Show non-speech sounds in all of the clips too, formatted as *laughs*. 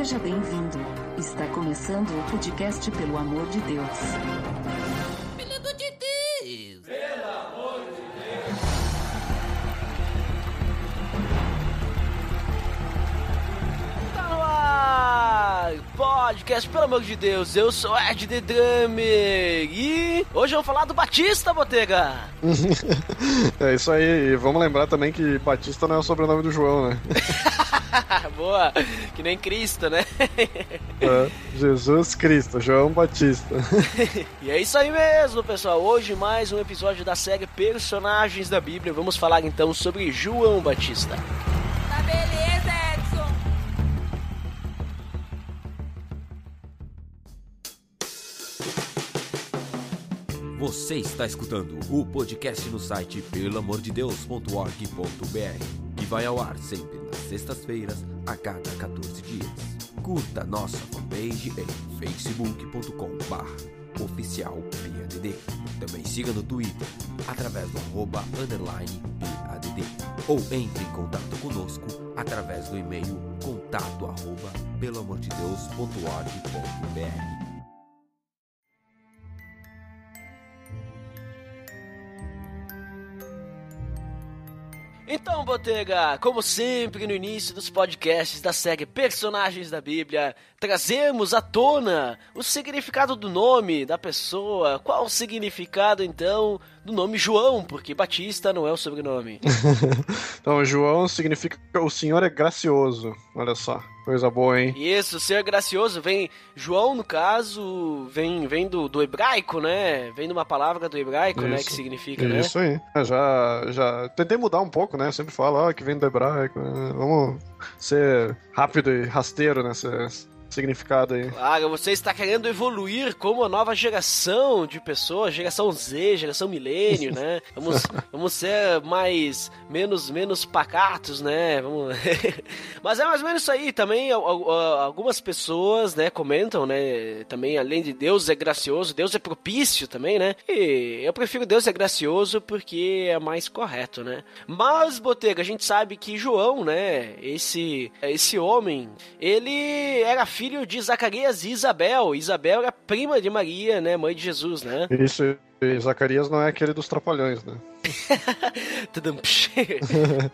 Seja bem-vindo. Está começando o podcast Pelo Amor de Deus. Pelo amor de Deus! Tá no ar! Podcast, pelo amor de Deus, eu sou Ed The Drummer e hoje vamos falar do Batista, Botega! *laughs* É isso aí, e vamos lembrar também que Batista não é o sobrenome do João, né? *laughs* Boa, que nem Cristo, né? É, Jesus Cristo, João Batista. *laughs* E é isso aí mesmo, pessoal. Hoje mais um episódio da série Personagens da Bíblia. Vamos falar então sobre João Batista. Tá beleza, Edson. Você está escutando o podcast no site pelamordedeus.org.br, que vai ao ar sempre sextas-feiras, a cada 14 dias. Curta nossa fanpage em facebook.com.br oficial PADD. Também siga no Twitter, através do arroba underline PADD. Ou entre em contato conosco através do e-mail contato arroba pelamordedeus.org.br. Então, Botega, como sempre no início dos podcasts da série Personagens da Bíblia, trazemos à tona o significado do nome da pessoa. Qual o significado, então, do nome João? Porque Batista não é o sobrenome. *laughs* Então, João significa o Senhor é gracioso. Olha só, coisa boa, hein? Isso, ser gracioso vem. João, no caso, vem, vem do, do hebraico, né? Vem de uma palavra do hebraico, né? Isso. Que significa, né? Isso aí. Eu Já, já tentei mudar um pouco, né? Eu sempre falo, ó, que vem do hebraico. né? Vamos ser rápido e rasteiro nesse significado aí. Claro, você está querendo evoluir como a nova geração de pessoas, geração Z, geração milênio, né? *laughs* Vamos, vamos ser mais menos menos pacatos, né? Vamos... *laughs* Mas é mais ou menos isso aí. Também al- al- algumas pessoas, né, comentam, né? Também além de Deus é gracioso, Deus é propício também, né? E eu prefiro Deus é gracioso porque é mais correto, né? Mas Botega, a gente sabe que João, né? Esse esse homem, ele era filho de Zacarias e Isabel. Isabel era prima de Maria, né? Mãe de Jesus, né? *laughs* Isso, e Zacarias não é aquele dos trapalhões, né? *laughs*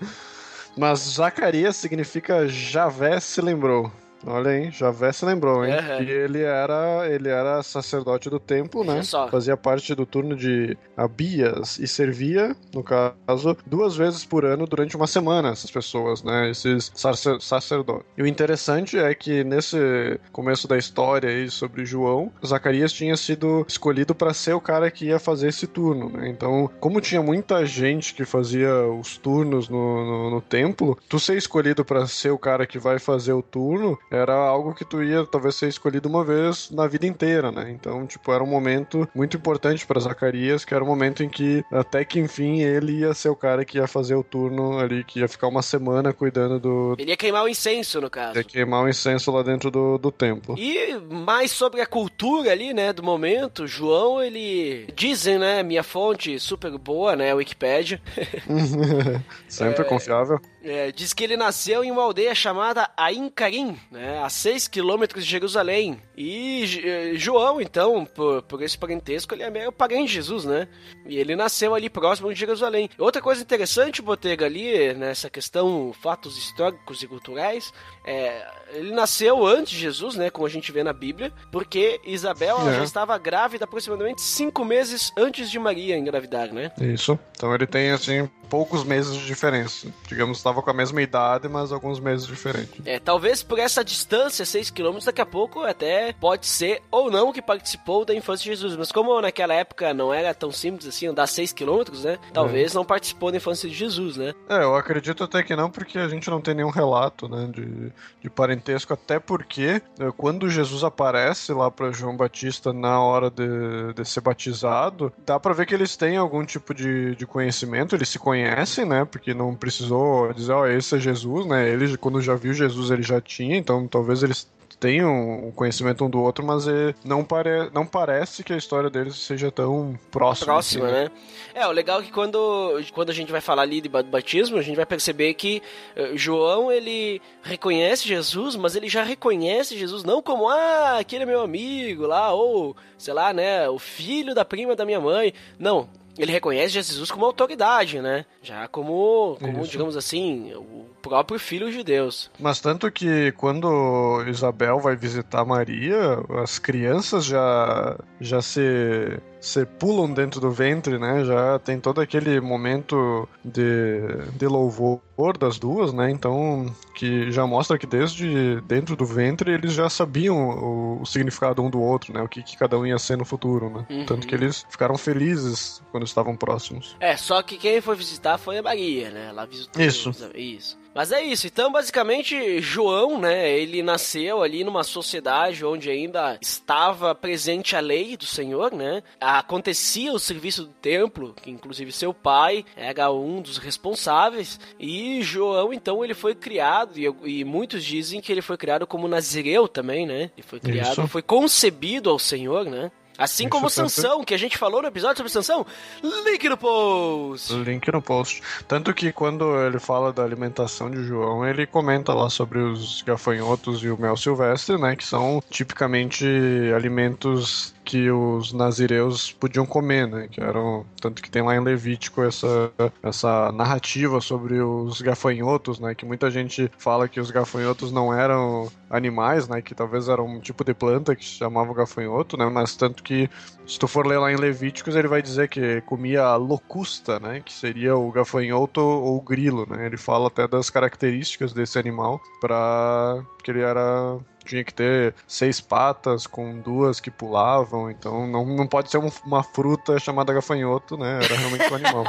Mas Zacarias significa Javé se lembrou. Olha aí, Javé se lembrou, hein? Aham. E ele era, ele era sacerdote do templo, né? Fazia parte do turno de Abias e servia, no caso, duas vezes por ano durante uma semana, essas pessoas, né? Esses sacer- sacerdotes. E o interessante é que nesse começo da história aí sobre João, Zacarias tinha sido escolhido para ser o cara que ia fazer esse turno, né? Então, como tinha muita gente que fazia os turnos no, no, no templo, tu ser escolhido para ser o cara que vai fazer o turno era algo que tu ia talvez ser escolhido uma vez na vida inteira, né? Então, tipo, era um momento muito importante para Zacarias, que era o momento em que até que enfim ele ia ser o cara que ia fazer o turno ali, que ia ficar uma semana cuidando do Ele ia queimar o incenso, no caso. ia queimar o incenso lá dentro do, do templo. E mais sobre a cultura ali, né, do momento, João, ele dizem, né, minha fonte super boa, né, Wikipedia, *laughs* Sempre confiável. É, diz que ele nasceu em uma aldeia chamada Aincarim, né, a 6 quilômetros de Jerusalém. E eh, João, então, por, por esse parentesco, ele é meio parente de Jesus, né? E ele nasceu ali próximo de Jerusalém. Outra coisa interessante, Botega, ali, nessa questão, fatos históricos e culturais, é, ele nasceu antes de Jesus, né, como a gente vê na Bíblia, porque Isabel É. já estava grávida aproximadamente cinco meses antes de Maria engravidar, né? Isso. Então ele tem, assim, poucos meses de diferença. Digamos, estava com a mesma idade, mas alguns meses diferentes. É, talvez por essa distância, 6 km, daqui a pouco até pode ser ou não que participou da infância de Jesus. Mas como naquela época não era tão simples assim andar 6 km, né? Talvez não participou da infância de Jesus, né? É, eu acredito até que não, porque a gente não tem nenhum relato, né, de, de parentesco, até porque eh, quando Jesus aparece lá para João Batista na hora de, de ser batizado, dá pra ver que eles têm algum tipo de, de conhecimento, eles se conhecem, né, porque não precisou dizer, ó, esse é Jesus, né, ele quando já viu Jesus ele já tinha, então talvez eles têm um conhecimento um do outro, mas é, não, pare, não parece que a história deles seja tão próxima. Próxima, assim, né? né? É, o legal é que quando, quando a gente vai falar ali de batismo, a gente vai perceber que uh, João, ele reconhece Jesus, mas ele já reconhece Jesus não como, ah, aquele é meu amigo lá, ou, sei lá, né, o filho da prima da minha mãe. Não, ele reconhece Jesus como autoridade, né? Já como, como digamos assim, o próprio filho de Deus. Mas tanto que quando Isabel vai visitar Maria, as crianças já já se se pulam dentro do ventre, né? Já tem todo aquele momento de, de louvor das duas, né? Então, que já mostra que desde dentro do ventre eles já sabiam o, o significado um do outro, né? O que, que, cada um ia ser no futuro, né? Uhum. Tanto que eles ficaram felizes quando estavam próximos. É, só que quem foi visitar foi a Maria, né? Ela visitou. Isso. Isso. Mas é isso. Então, basicamente, João, né? Ele nasceu ali numa sociedade onde ainda estava presente a lei do Senhor, né? Acontecia o serviço do templo, que inclusive seu pai era um dos responsáveis. E João, então, ele foi criado, e, e muitos dizem que ele foi criado como Nazireu também, né? Ele foi criado, isso. foi concebido ao Senhor, né? Assim como Sansão, que a gente falou no episódio sobre Sansão, link no post. Link no post. Tanto que quando ele fala da alimentação de João, ele comenta lá sobre os gafanhotos e o mel silvestre, né, que são tipicamente alimentos que os nazireus podiam comer, né? Que eram tanto que tem lá em Levítico essa, essa narrativa sobre os gafanhotos, né? Que muita gente fala que os gafanhotos não eram animais, né? Que talvez eram um tipo de planta que se chamava gafanhoto, né? Mas tanto que se tu for ler lá em Levíticos, ele vai dizer que comia locusta, né? Que seria o gafanhoto ou o grilo, né? Ele fala até das características desse animal para que ele era tinha que ter seis patas com duas que pulavam, então não, não pode ser uma fruta chamada gafanhoto, né? Era realmente um animal.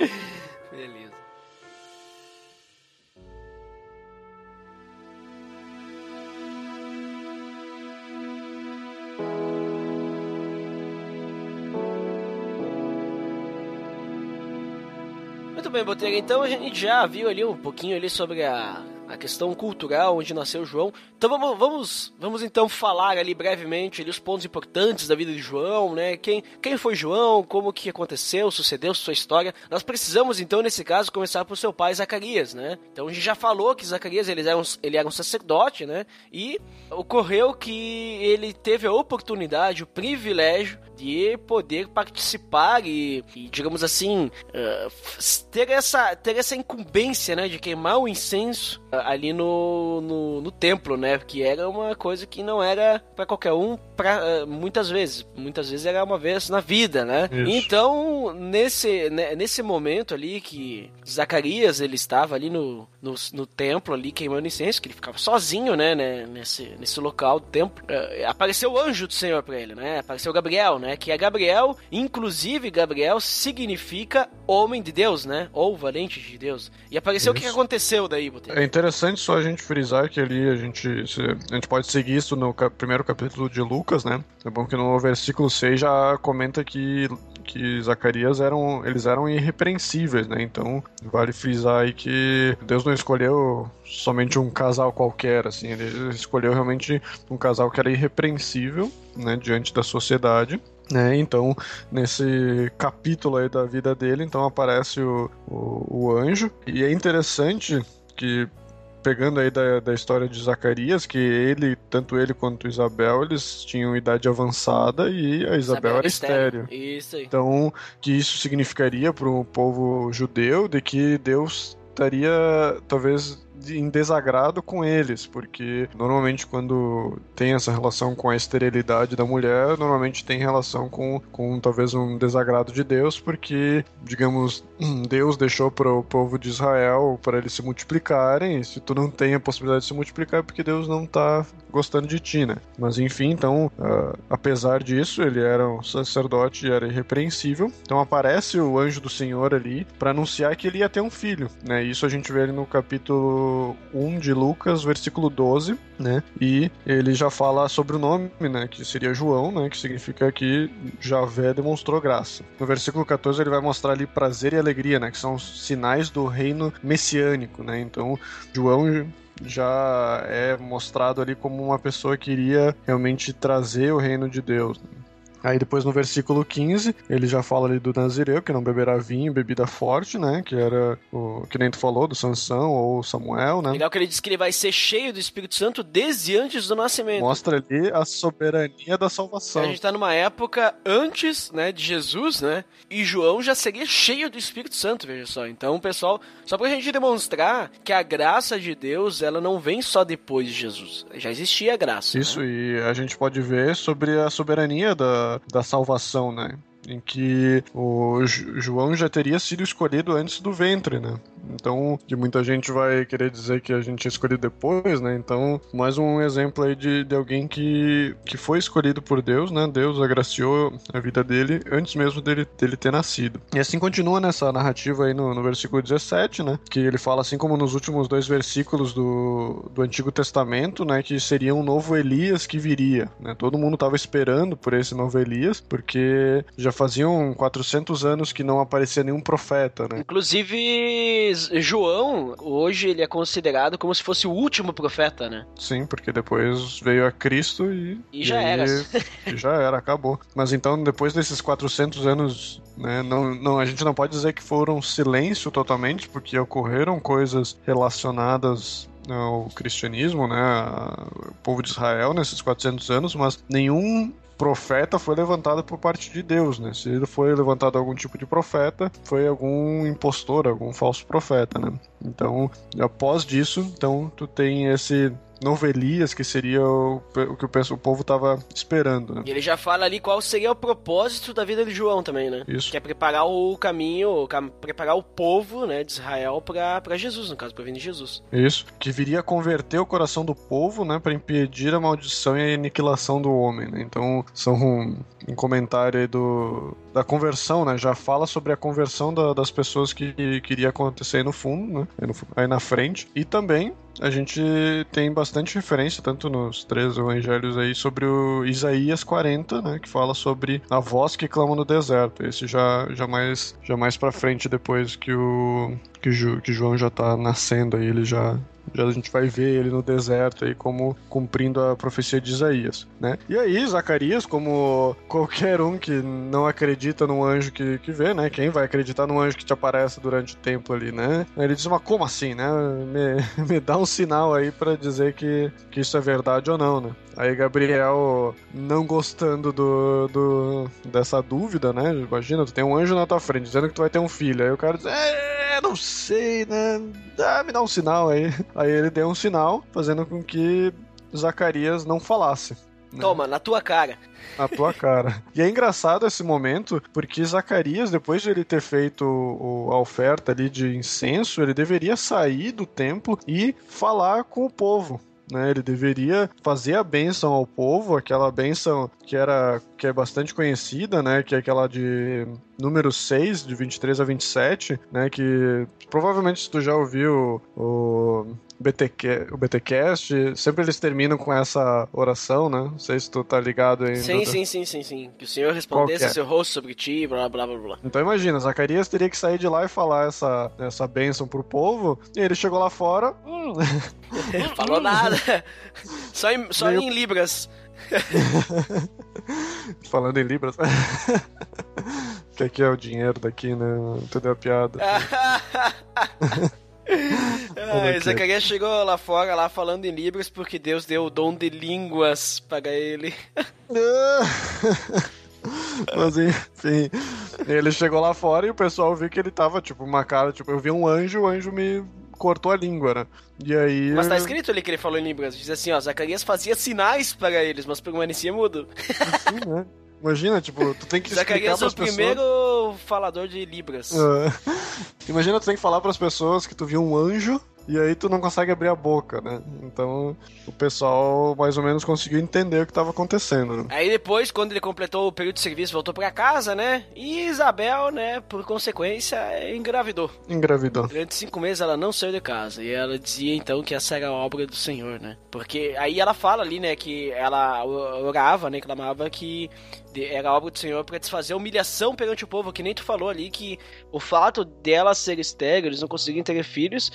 *laughs* Muito bem, Botega. Então a gente já viu ali um pouquinho ali sobre a a questão cultural onde nasceu João. Então vamos, vamos, vamos então falar ali brevemente ali, os pontos importantes da vida de João, né? Quem, quem foi João, como que aconteceu, sucedeu, sua história. Nós precisamos então nesse caso começar por seu pai Zacarias, né? Então a gente já falou que Zacarias ele era um, ele era um sacerdote, né? E ocorreu que ele teve a oportunidade, o privilégio de poder participar e, e digamos assim, uh, ter, essa, ter essa incumbência, né, de queimar o incenso uh, ali no, no, no, templo, né, que era uma coisa que não era para qualquer um, pra, uh, muitas vezes, muitas vezes era uma vez na vida, né. Isso. Então, nesse, né, nesse momento ali que Zacarias, ele estava ali no, no, no, templo ali queimando incenso, que ele ficava sozinho, né, né nesse, nesse local do templo, apareceu o anjo do Senhor para ele, né, apareceu Gabriel, né, né? Que é Gabriel. Inclusive, Gabriel significa homem de Deus, né? Ou valente de Deus. E apareceu isso. o que aconteceu daí, Botelho? É interessante só a gente frisar que ali a gente, a gente pode seguir isso no primeiro capítulo de Lucas, né? É bom que no versículo 6 já comenta que que Zacarias eram, eles eram irrepreensíveis, né? Então, vale frisar aí que Deus não escolheu somente um casal qualquer, assim, ele escolheu realmente um casal que era irrepreensível, né, diante da sociedade. Né, então, nesse capítulo aí da vida dele, então aparece o, o, o anjo. E é interessante que pegando aí da, da história de Zacarias, que ele, tanto ele quanto Isabel, eles tinham idade avançada e a Isabel, Isabel era estéreo. Isso aí. Então, que isso significaria para o povo judeu de que Deus estaria talvez em desagrado com eles, porque normalmente quando tem essa relação com a esterilidade da mulher, normalmente tem relação com, com talvez um desagrado de Deus, porque, digamos, *clears throat* Deus deixou para o povo de Israel para eles se multiplicarem, e se tu não tem a possibilidade de se multiplicar, é porque Deus não está gostando de ti, né? Mas enfim, então, uh, apesar disso, ele era um sacerdote e era irrepreensível. Então aparece o anjo do Senhor ali para anunciar que ele ia ter um filho, né? Isso a gente vê ali no capítulo capítulo 1 de Lucas, versículo 12, né? E ele já fala sobre o nome, né? Que seria João, né? Que significa que Javé demonstrou graça. No versículo 14 ele vai mostrar ali prazer e alegria, né? Que são sinais do reino messiânico, né? Então, João já é mostrado ali como uma pessoa que iria realmente trazer o reino de Deus. né? Aí depois no versículo 15, ele já fala ali do Nazireu, que não beberá vinho, bebida forte, né? Que era o que nem tu falou, do Sansão ou Samuel, né? Legal que ele diz que ele vai ser cheio do Espírito Santo desde antes do nascimento. Mostra ali a soberania da salvação. A gente tá numa época antes, né, de Jesus, né? E João já seria cheio do Espírito Santo, veja só. Então, pessoal, só pra gente demonstrar que a graça de Deus, ela não vem só depois de Jesus. Já existia a graça. Isso, né? e a gente pode ver sobre a soberania da, da salvação, né? Em que o Jo- João já teria sido escolhido antes do ventre, né? Então, que muita gente vai querer dizer que a gente é escolhido depois, né? Então, mais um exemplo aí de, de alguém que, que foi escolhido por Deus, né? Deus agraciou a vida dele antes mesmo dele, dele ter nascido. E assim continua nessa narrativa aí no, no versículo 17, né? Que ele fala, assim como nos últimos dois versículos do, do Antigo Testamento, né? Que seria um novo Elias que viria, né? Todo mundo estava esperando por esse novo Elias, porque já faziam 400 anos que não aparecia nenhum profeta, né? Inclusive, João, hoje ele é considerado como se fosse o último profeta, né? Sim, porque depois veio a Cristo e. E já aí- era. *laughs* e já era, acabou. Mas então, depois desses 400 anos, né, não, não, a gente não pode dizer que foram silêncio totalmente, porque ocorreram coisas relacionadas ao cristianismo, né, ao povo de Israel nesses 400 anos, mas nenhum profeta foi levantado por parte de Deus, né? Se ele foi levantado algum tipo de profeta, foi algum impostor, algum falso profeta, né? Então, após disso, então tu tem esse novo Elias, que seria o, o que o, pesso- o povo tava esperando, né? E ele já fala ali qual seria o propósito da vida de João também, né? Isso. Que é preparar o caminho, cam- preparar o povo, né, de Israel pra Jesus, no caso, pra vir de Jesus. Isso, que viria a converter o coração do povo, né, para impedir a maldição e a aniquilação do homem, né? Então, são um, um comentário aí do da conversão, né? Já fala sobre a conversão da- das pessoas que, que iria acontecer aí no fundo, né? Aí, no aí na frente. E também a gente tem bastante referência, tanto nos três evangelhos aí, sobre o Isaías 40, né? Que fala sobre a voz que clama no deserto. Esse já, já, mais, já mais pra frente, depois que o que, João já tá nascendo aí, ele já, já a gente vai ver ele no deserto aí como cumprindo a profecia de Isaías, né? E aí, Zacarias, como qualquer um que não acredita num anjo que, que vê, né? Quem vai acreditar num anjo que te aparece durante o tempo ali, né? Ele diz, mas como assim, né? Me, *laughs* me dá um sinal aí pra dizer que, que isso é verdade ou não, né? Aí Gabriel, não gostando do, do dessa dúvida, né? Imagina, tu tem um anjo na tua frente dizendo que tu vai ter um filho. Aí o cara diz, é, não sei, né? Ah, me dá um sinal aí. *laughs* Aí ele deu um sinal, fazendo com que Zacarias não falasse. né? Toma, na tua cara. Na tua cara. E é engraçado esse momento, porque Zacarias, depois de ele ter feito o- a oferta ali de incenso, ele deveria sair do templo e falar com o povo. Né, ele deveria fazer a bênção ao povo, aquela bênção que era que é bastante conhecida, né, que é aquela de número 6, de 23 a 27, né, que provavelmente se tu já ouviu o BTQ, o BTcast, sempre eles terminam com essa oração, né? Não sei se tu tá ligado aí. Sim, sim, sim, sim, sim. Que o Senhor respondesse que é? seu rosto sobre ti, blá, blá, blá, blá. Então imagina, Zacarias teria que sair de lá e falar essa, essa bênção pro povo, e ele chegou lá fora, hum, *laughs* Falou nada. *laughs* Só em, só em Libras. *laughs* falando em libras. que aqui é o dinheiro daqui, né? Entendeu a piada? Ai, Zacarias chegou lá fora, lá falando em Libras, porque Deus deu o dom de línguas para ele. *laughs* Mas enfim, ele chegou lá fora e o pessoal viu que ele tava, tipo, uma cara, tipo, eu vi um anjo, o anjo me cortou a língua, né? E aí. Mas tá escrito ali que ele falou em Libras. Diz assim, ó, Zacarias fazia sinais para eles, mas permanecia mudo. Sim, né? *laughs* Imagina, tipo, tu tem que explicar é pras o pessoas. primeiro falador de Libras. Ah. *laughs* Imagina, tu tem que falar pras pessoas que tu viu um anjo e aí tu não consegue abrir a boca, né? Então o pessoal mais ou menos conseguiu entender o que estava acontecendo. Né? Aí depois, quando ele completou o período de serviço, voltou pra casa, né? E Isabel, né, por consequência, engravidou. Engravidou. Durante cinco meses ela não saiu de casa. E ela dizia então que essa era a obra do Senhor, né? Porque aí ela fala ali, né, que ela orava, né, clamava que era obra do Senhor para desfazer a humilhação perante o povo, que nem tu falou ali, que o fato dela ser estéril, eles não conseguirem ter filhos,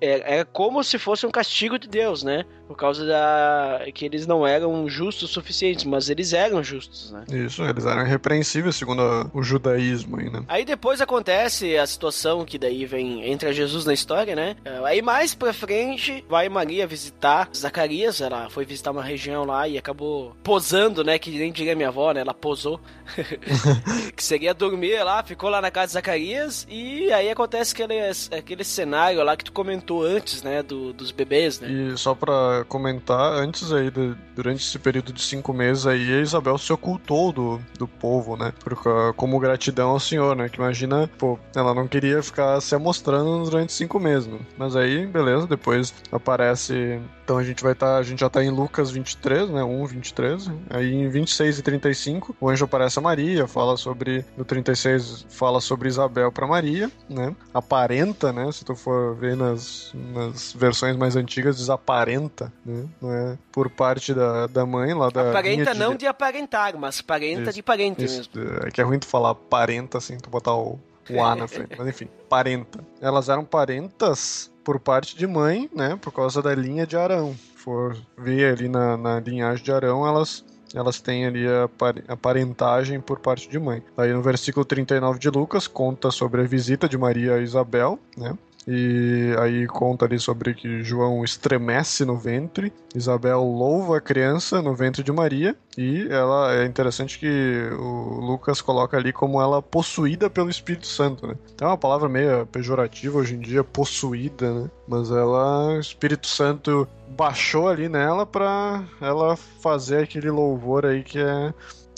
é, é como se fosse um castigo de Deus, né? Por causa da que eles não eram justos o suficiente, mas eles eram justos, né? Isso, eles eram irrepreensíveis segundo o judaísmo aí, né? Aí depois acontece a situação que daí vem entra Jesus na história, né? Aí mais pra frente vai Maria visitar Zacarias, ela foi visitar uma região lá e acabou posando, né? Que nem diria minha avó, né? Ela posou. *laughs* *laughs* que seria dormir lá, ficou lá na casa de Zacarias e aí acontece aquele, aquele cenário lá que tu comentou antes, né? Do, dos bebês, né? E só pra comentar, antes aí, de, durante esse período de cinco meses aí, a Isabel se ocultou do, do povo, né? Porque, como gratidão ao Senhor, né? Que imagina, pô, ela não queria ficar se mostrando durante cinco meses, né? Mas aí, beleza, depois aparece então a gente vai estar, tá, a gente já está em Lucas 23, né? 1, 23. Aí em 26 e 35, o anjo aparece a Maria, fala sobre no 36 fala sobre Isabel para Maria, né? Aparenta, né? Se tu for ver nas, nas versões mais antigas desaparenta, né? Não é por parte da, da mãe lá da Aparenta não de... de aparentar, mas parenta isso, de parente isso, mesmo. É que é ruim tu falar parenta assim, tu botar o o A na frente, mas enfim, parenta. Elas eram parentas por parte de mãe, né? Por causa da linha de Arão. For ver ali na, na linhagem de Arão, elas elas têm ali a, a parentagem por parte de mãe. Aí no versículo 39 de Lucas conta sobre a visita de Maria a Isabel, né? E aí conta ali sobre que João estremece no ventre, Isabel louva a criança no ventre de Maria, e ela é interessante que o Lucas coloca ali como ela possuída pelo Espírito Santo, né? É uma palavra meio pejorativa hoje em dia, possuída, né? Mas ela, o Espírito Santo baixou ali nela para ela fazer aquele louvor aí que é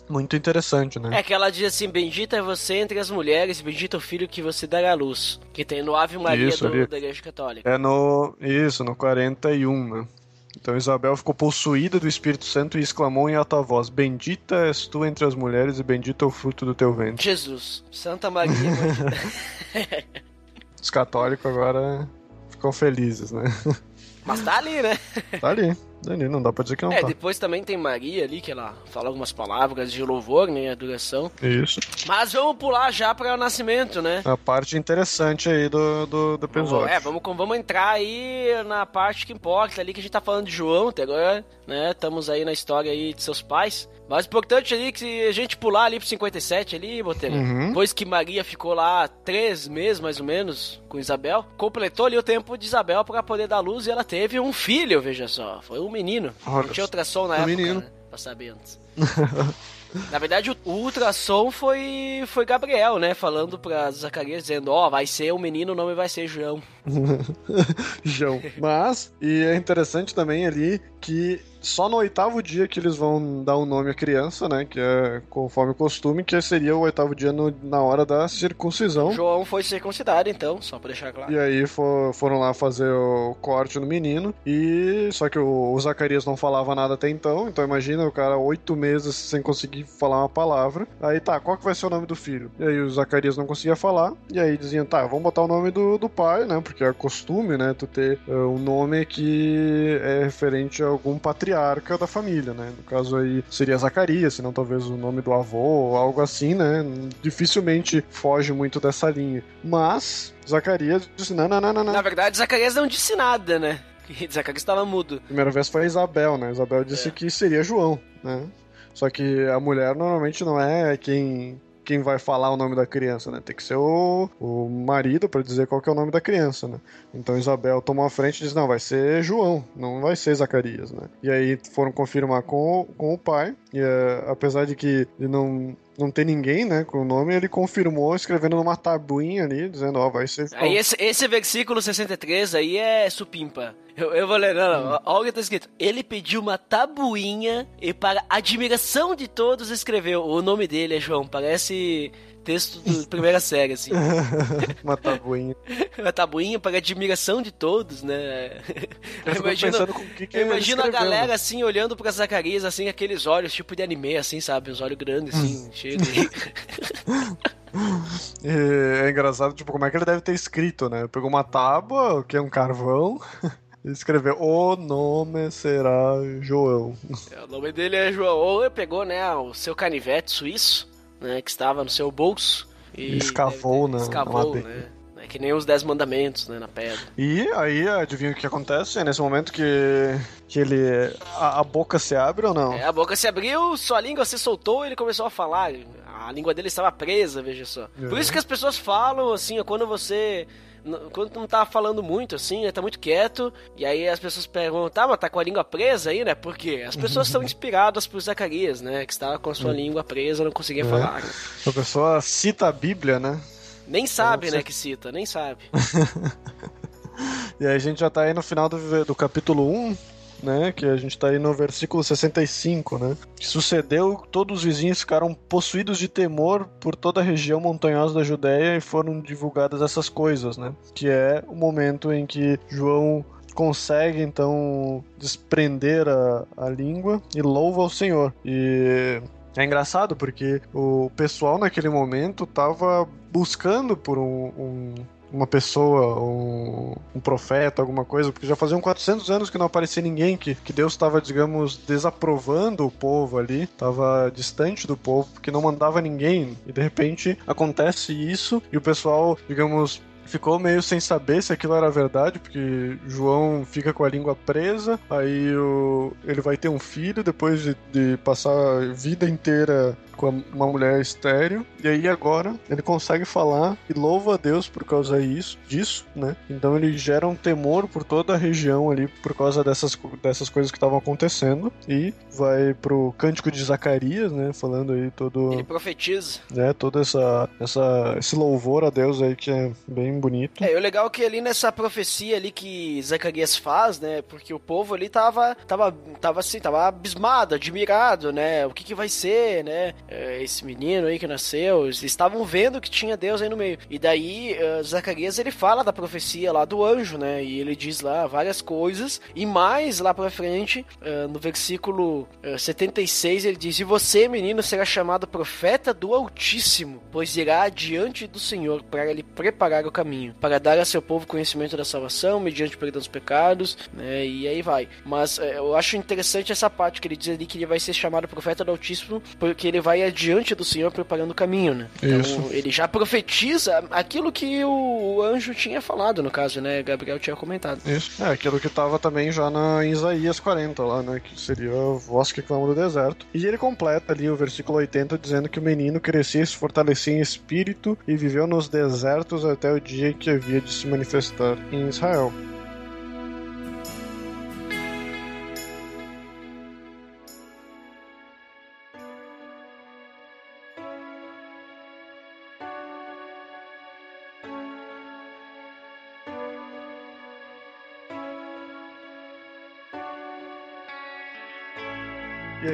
muito interessante, né? É que ela diz assim: Bendita é você entre as mulheres, bendito o filho que você dará à luz. Que tem no Ave Maria isso, do, da Igreja Católica. É no. Isso, no 41, né? Então Isabel ficou possuída do Espírito Santo e exclamou em alta voz: Bendita és tu entre as mulheres e bendito é o fruto do teu ventre. Jesus, Santa Maria. *laughs* Os católicos agora ficam felizes, né? Mas tá ali, né? Tá ali. Dani, não dá pra dizer que não é, tá. depois também tem Maria ali, que ela fala algumas palavras de louvor, né, adoração. Isso. Mas vamos pular já para o nascimento, né? A parte interessante aí do, do, do episódio. Vamos, é, vamos, vamos entrar aí na parte que importa ali, que a gente tá falando de João até agora, né? Estamos aí na história aí de seus pais. Mas importante ali que a gente pular ali pro 57 ali, Botelho. Uhum. Depois que Maria ficou lá três meses, mais ou menos, com Isabel, completou ali o tempo de Isabel para poder dar luz e ela teve um filho, veja só. Foi um menino. Olha, Não tinha ultrassom na um época, menino. Né? Pra saber antes. *laughs* Na verdade, o, ultrassom foi, foi Gabriel, né? Falando pra Zacarias, dizendo: Ó, oh, vai ser o menino, o nome vai ser João. *laughs* João. Mas, e é interessante também ali que só no oitavo dia que eles vão dar o um nome à criança, né? Que é conforme o costume, que seria o oitavo dia no, na hora da circuncisão. João foi circuncidado, então, só pra deixar claro. E aí for, foram lá fazer o corte no menino. E só que o, o, Zacarias não falava nada até então. Então imagina o cara oito meses sem conseguir falar uma palavra. Aí tá, qual que vai ser o nome do filho? E aí o Zacarias não conseguia falar. E aí diziam, tá, vamos botar o nome do, do pai, né? Porque é costume, né? Tu ter uh, um nome que é referente a algum patriarca da família, né? No caso aí seria Zacarias, se não talvez o nome do avô ou algo assim, né? Dificilmente foge muito dessa linha. Mas Zacarias disse: não, não, não, não. Na verdade, Zacarias não disse nada, né? *laughs* Zacarias estava mudo. Primeira vez foi Isabel, né? Isabel disse é. que seria João, né? Só que a mulher normalmente não é quem quem vai falar o nome da criança, né? Tem que ser o, o marido para dizer qual que é o nome da criança, né? Então Isabel tomou a frente e disse: não, vai ser João, não vai ser Zacarias, né? E aí foram confirmar com, com o pai, e uh, apesar de que não não tem ninguém, né, com o nome, ele confirmou escrevendo numa tabuinha ali, dizendo, ó, oh, vai ser... Aí esse, esse versículo 63 aí é supimpa. Eu, eu vou ler, não, não, olha o que tá escrito. Ele pediu uma tabuinha e para admiração de todos escreveu, o nome dele é João, parece texto de *laughs* primeira série, assim. *laughs* Uma tabuinha. *laughs* Uma tabuinha para admiração de todos, né? Eu fico pensando com o que que eu ele imagino a galera assim, olhando pra Zacarias, assim, aqueles olhos tipo de anime, assim, sabe? Os olhos grandes, assim, cheios de. E é engraçado, tipo, como é que ele deve ter escrito, né? Pegou uma tábua, que é um carvão, e escreveu: O nome será João. É, o nome dele é João. Ou ele pegou, né, o seu canivete suíço, né, que estava no seu bolso. E escavou na- Escavou, né? É que nem os Dez Mandamentos, né, na pedra. E aí, adivinha o que acontece? É nesse momento que, que ele. A, a boca se abre ou não? É, a boca se abriu, sua língua se soltou e ele começou a falar. A língua dele estava presa, veja só. Por Uhum. isso que as pessoas falam, assim, quando você. Quando não tá falando muito, assim, né, tá muito quieto, e aí as pessoas perguntam, tá, mas tá com a língua presa aí, né? Por quê? As pessoas são *laughs* inspiradas por Zacarias, né? Que estava com a sua língua presa, não conseguia É. falar. né? A pessoa cita a Bíblia, né? Nem sabe, né, que cita, nem sabe. *laughs* E aí a gente já tá aí no final do, do capítulo 1, né? Que a gente tá aí no versículo 65, né? Que sucedeu, todos os vizinhos ficaram possuídos de temor por toda a região montanhosa da Judéia e foram divulgadas essas coisas, né? Que é o momento em que João consegue então desprender a, a língua e louva ao Senhor. E é engraçado porque o pessoal naquele momento tava buscando por um- um, uma pessoa, um, um profeta, alguma coisa, porque já faziam 400 anos que não aparecia ninguém, que, que Deus estava, digamos, desaprovando o povo ali, estava distante do povo, porque não mandava ninguém, e de repente acontece isso, e o pessoal, digamos, ficou meio sem saber se aquilo era verdade, porque João fica com a língua presa, aí o, ele vai ter um filho depois de, de passar a vida inteira com uma mulher estéreo, e aí agora ele consegue falar e louva a Deus por causa isso, disso, né? Então ele gera um temor por toda a região ali por causa dessas, dessas coisas que estavam acontecendo, e vai pro cântico de Zacarias, né? Falando aí todo Ele profetiza. né, todo essa, essa, esse louvor a Deus aí que é bem bonito. É, e o legal é que ali nessa profecia ali que Zacarias faz, né? Porque o povo ali tava, tava, tava assim, tava abismado, admirado, né? O que que vai ser, né? É, esse menino aí que nasceu, eles estavam vendo que tinha Deus aí no meio. E daí, eh, Zacarias, ele fala da profecia lá do anjo, né? E ele diz lá várias coisas. E mais lá pra frente, eh, no versículo eh, 76, ele diz: E você, menino, será chamado profeta do Altíssimo, pois irá diante do Senhor para lhe preparar o caminho, para dar a seu povo conhecimento da salvação, mediante o perdão dos pecados, né? E aí vai. Mas eh, eu acho interessante essa parte que ele diz ali que ele vai ser chamado profeta do Altíssimo, porque ele vai adiante do Senhor preparando o caminho, né? Então Isso. ele já profetiza aquilo que o anjo tinha falado, no caso, né? Gabriel tinha comentado. Isso. É, aquilo que tava também já na em Isaías 40 lá, né? Que seria a voz que clama do deserto. E ele completa ali o versículo 80 dizendo que o menino crescia e se fortalecia em espírito e viveu nos desertos até o dia que havia de se manifestar em Israel.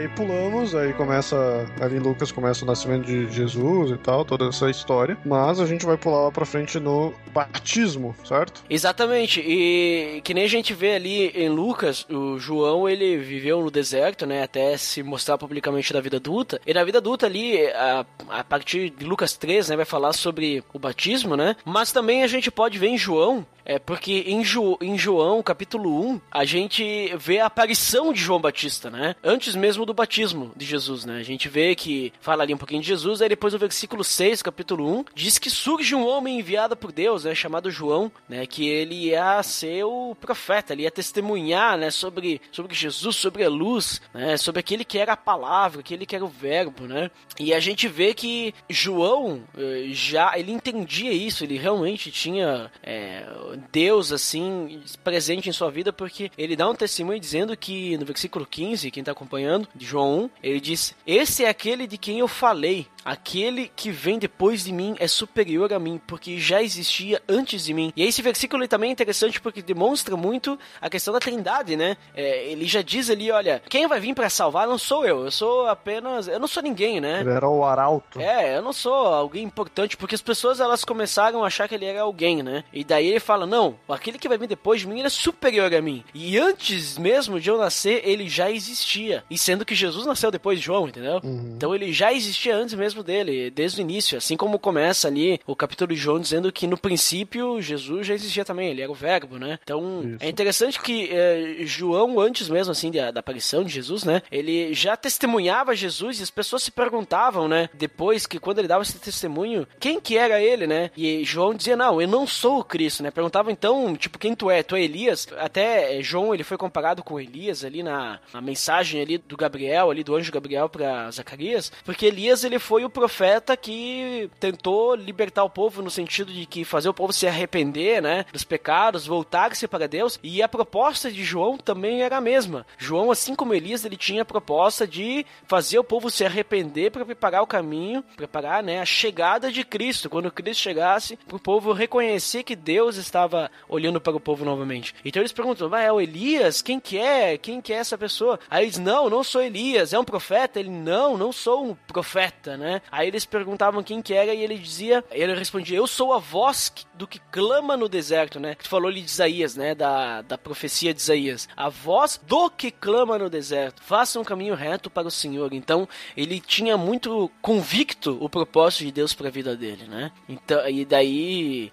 Aí pulamos, aí começa. Ali Lucas começa o nascimento de Jesus e tal, toda essa história. Mas a gente vai pular lá pra frente no batismo, certo? Exatamente, e que nem a gente vê ali em Lucas, o João ele viveu no deserto, né, até se mostrar publicamente da vida adulta. E na vida adulta ali, a, a partir de Lucas 3, né, vai falar sobre o batismo, né? Mas também a gente pode ver em João, é porque em, Jo- em João, capítulo 1, a gente vê a aparição de João Batista, né? Antes mesmo do batismo de Jesus, né? A gente vê que fala ali um pouquinho de Jesus, aí depois no versículo 6, capítulo 1, diz que surge um homem enviado por Deus, né? Chamado João, né? Que ele ia ser o profeta, ele ia testemunhar, né? Sobre, sobre Jesus, sobre a luz, né? Sobre aquele que era a palavra, aquele que era o verbo, né? E a gente vê que João eh, já, ele entendia isso, ele realmente tinha é, Deus, assim, presente em sua vida, porque ele dá um testemunho dizendo que no versículo 15, quem tá acompanhando, João 1, ele diz: Esse é aquele de quem eu falei. Aquele que vem depois de mim é superior a mim, porque já existia antes de mim. E esse versículo também é interessante porque demonstra muito a questão da trindade, né? É, ele já diz ali, olha, quem vai vir para salvar não sou eu, eu sou apenas, eu não sou ninguém, né? Ele era o arauto. É, eu não sou alguém importante, porque as pessoas elas começaram a achar que ele era alguém, né? E daí ele fala, não, aquele que vai vir depois de mim, ele é superior a mim. E antes mesmo de eu nascer, ele já existia. E sendo que Jesus nasceu depois de João, entendeu? Uhum. Então ele já existia antes mesmo dele, desde o início. Assim como começa ali o capítulo de João dizendo que no princípio Jesus já existia também, ele era o verbo, né? Então Isso. é interessante que é, João, antes mesmo assim da, da aparição de Jesus, né? Ele já testemunhava Jesus e as pessoas se perguntavam, né? Depois que quando ele dava esse testemunho, quem que era ele, né? E João dizia, não, eu não sou o Cristo, né? Perguntavam então, tipo, quem tu é? Tu é Elias? Até é, João, ele foi comparado com Elias ali na, na mensagem ali do Gabriel, ali do anjo Gabriel para Zacarias, porque Elias, ele foi o profeta que tentou libertar o povo no sentido de que fazer o povo se arrepender, né? Dos pecados, voltar-se para Deus. E a proposta de João também era a mesma. João, assim como Elias, ele tinha a proposta de fazer o povo se arrepender para preparar o caminho, preparar, né, a chegada de Cristo. Quando Cristo chegasse, para o povo reconhecer que Deus estava olhando para o povo novamente. Então eles perguntam: "Vai, é o Elias? Quem que é? Quem que é essa pessoa?" Aí eles: "Não, não sou Elias. É um profeta?" Ele: "Não, não sou um profeta", né? Aí eles perguntavam quem que era e ele dizia, ele respondia: "Eu sou a voz que- do que clama no deserto", né? Tu falou ali de Isaías, né, da, da profecia de Isaías. A voz do que clama no deserto. Faça um caminho reto para o Senhor. Então, ele tinha muito convicto o propósito de Deus para a vida dele, né? Então, e daí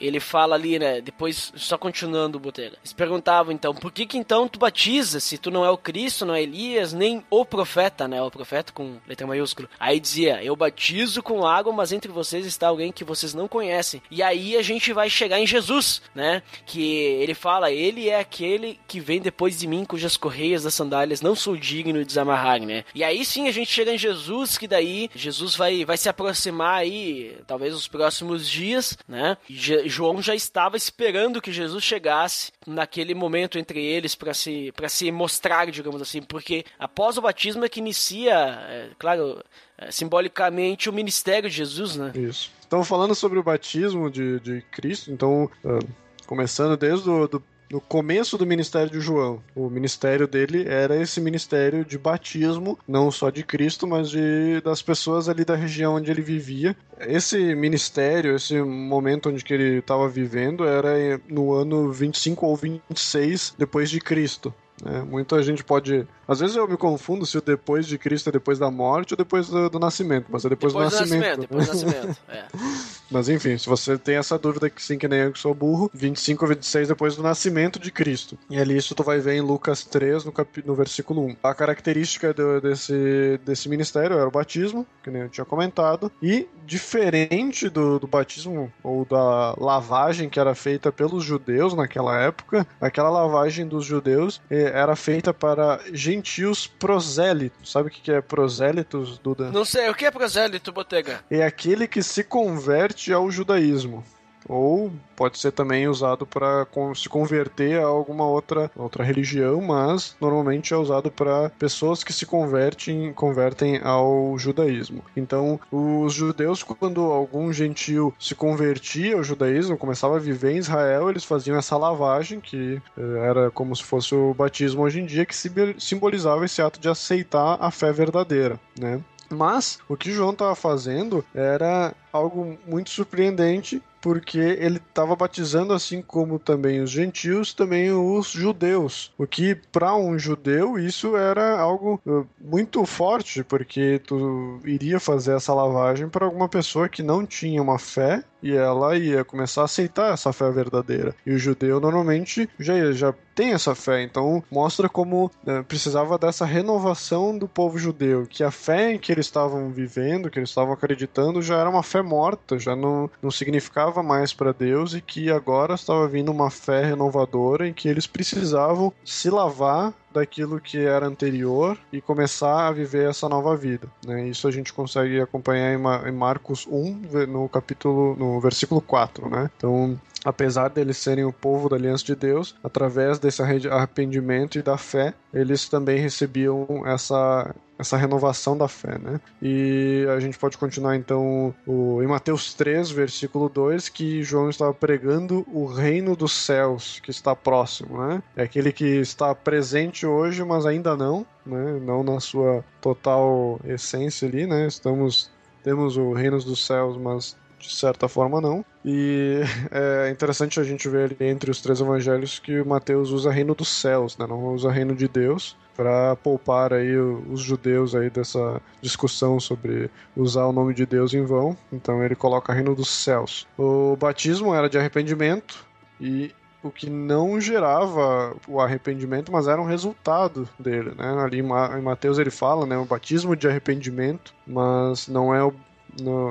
ele fala ali, né, depois só continuando, Botega. Eles perguntavam então, por que que então tu batiza se tu não é o Cristo, não é Elias, nem o profeta, né? O profeta com letra maiúscula. Aí dizia, eu batizo com água, mas entre vocês está alguém que vocês não conhecem. E aí a gente vai chegar em Jesus, né? Que ele fala, ele é aquele que vem depois de mim, cujas correias das sandálias não sou digno de desamarrar, né? E aí sim a gente chega em Jesus, que daí Jesus vai, vai se aproximar aí, talvez nos próximos dias, né? João já estava esperando que Jesus chegasse naquele momento entre eles para se se mostrar, digamos assim, porque após o batismo é que inicia, é, claro, simbolicamente o ministério de Jesus, né? Isso. Então, falando sobre o batismo de, de Cristo, então, ah, começando desde o do, do começo do ministério de João. O ministério dele era esse ministério de batismo, não só de Cristo, mas de, das pessoas ali da região onde ele vivia. Esse ministério, esse momento onde que ele estava vivendo, era no ano 25 ou 26 depois de Cristo. Né? muita gente pode. Às vezes eu me confundo se o depois de Cristo é depois da morte ou depois do, do nascimento, mas é depois, Depois do nascimento. depois do nascimento. É. *laughs* Mas enfim, se você tem essa dúvida que sim, que nem eu que sou burro, 25 ou 26 depois do nascimento de Cristo. E ali isso tu vai ver em Lucas 3, no, capi- no versículo 1. A característica do- desse, desse ministério era o batismo, que nem eu tinha comentado, e diferente do, do batismo ou da lavagem que era feita pelos judeus naquela época, aquela lavagem dos judeus eh, era feita para gentios prosélitos. Sabe o que é prosélitos, Duda? Não sei, o que é prosélito, Botega? é aquele que se converte ao judaísmo. Ou pode ser também usado para se converter a alguma outra, outra religião, mas normalmente é usado para pessoas que se convertem, convertem ao judaísmo. Então, os judeus, quando algum gentil se convertia ao judaísmo, começava a viver em Israel, eles faziam essa lavagem, que eh, era como se fosse o batismo hoje em dia, que simbol- simbolizava esse ato de aceitar a fé verdadeira, né? Mas o que João estava fazendo era algo muito surpreendente, porque ele estava batizando, assim como também os gentios, também os judeus. O que, para um judeu, isso era algo uh, muito forte, porque tu iria fazer essa lavagem para alguma pessoa que não tinha uma fé e ela ia começar a aceitar essa fé verdadeira. E o judeu normalmente já, já tem essa fé, então mostra como eh, precisava dessa renovação do povo judeu, que a fé em que eles estavam vivendo, que eles estavam acreditando, já era uma fé morta, já não, não significava mais para Deus e que agora estava vindo uma fé renovadora em que eles precisavam se lavar daquilo que era anterior e começar a viver essa nova vida. Né? Isso a gente consegue acompanhar em, Ma- em Marcos 1, ve- no capítulo, no versículo 4. Né? Então, apesar deles serem o povo da aliança de Deus, através desse arre- arrependimento e da fé, eles também recebiam essa essa renovação da fé, né? E a gente pode continuar então o, em Mateus 3, versículo 2, que João estava pregando o reino dos céus que está próximo, né? É aquele que está presente hoje, mas ainda não, né? Não na sua total essência ali, né? Estamos temos o reino dos céus, mas de certa forma não. E *laughs* é interessante a gente ver ali entre os três evangelhos que Mateus usa reino dos céus, né? não usa reino de Deus, para poupar aí os judeus aí dessa discussão sobre usar o nome de Deus em vão. Então ele coloca reino dos céus. O batismo era de arrependimento e o que não gerava o arrependimento, mas era um resultado dele, né? Ali em Mateus ele fala, né, o batismo de arrependimento, mas não é o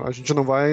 a gente não vai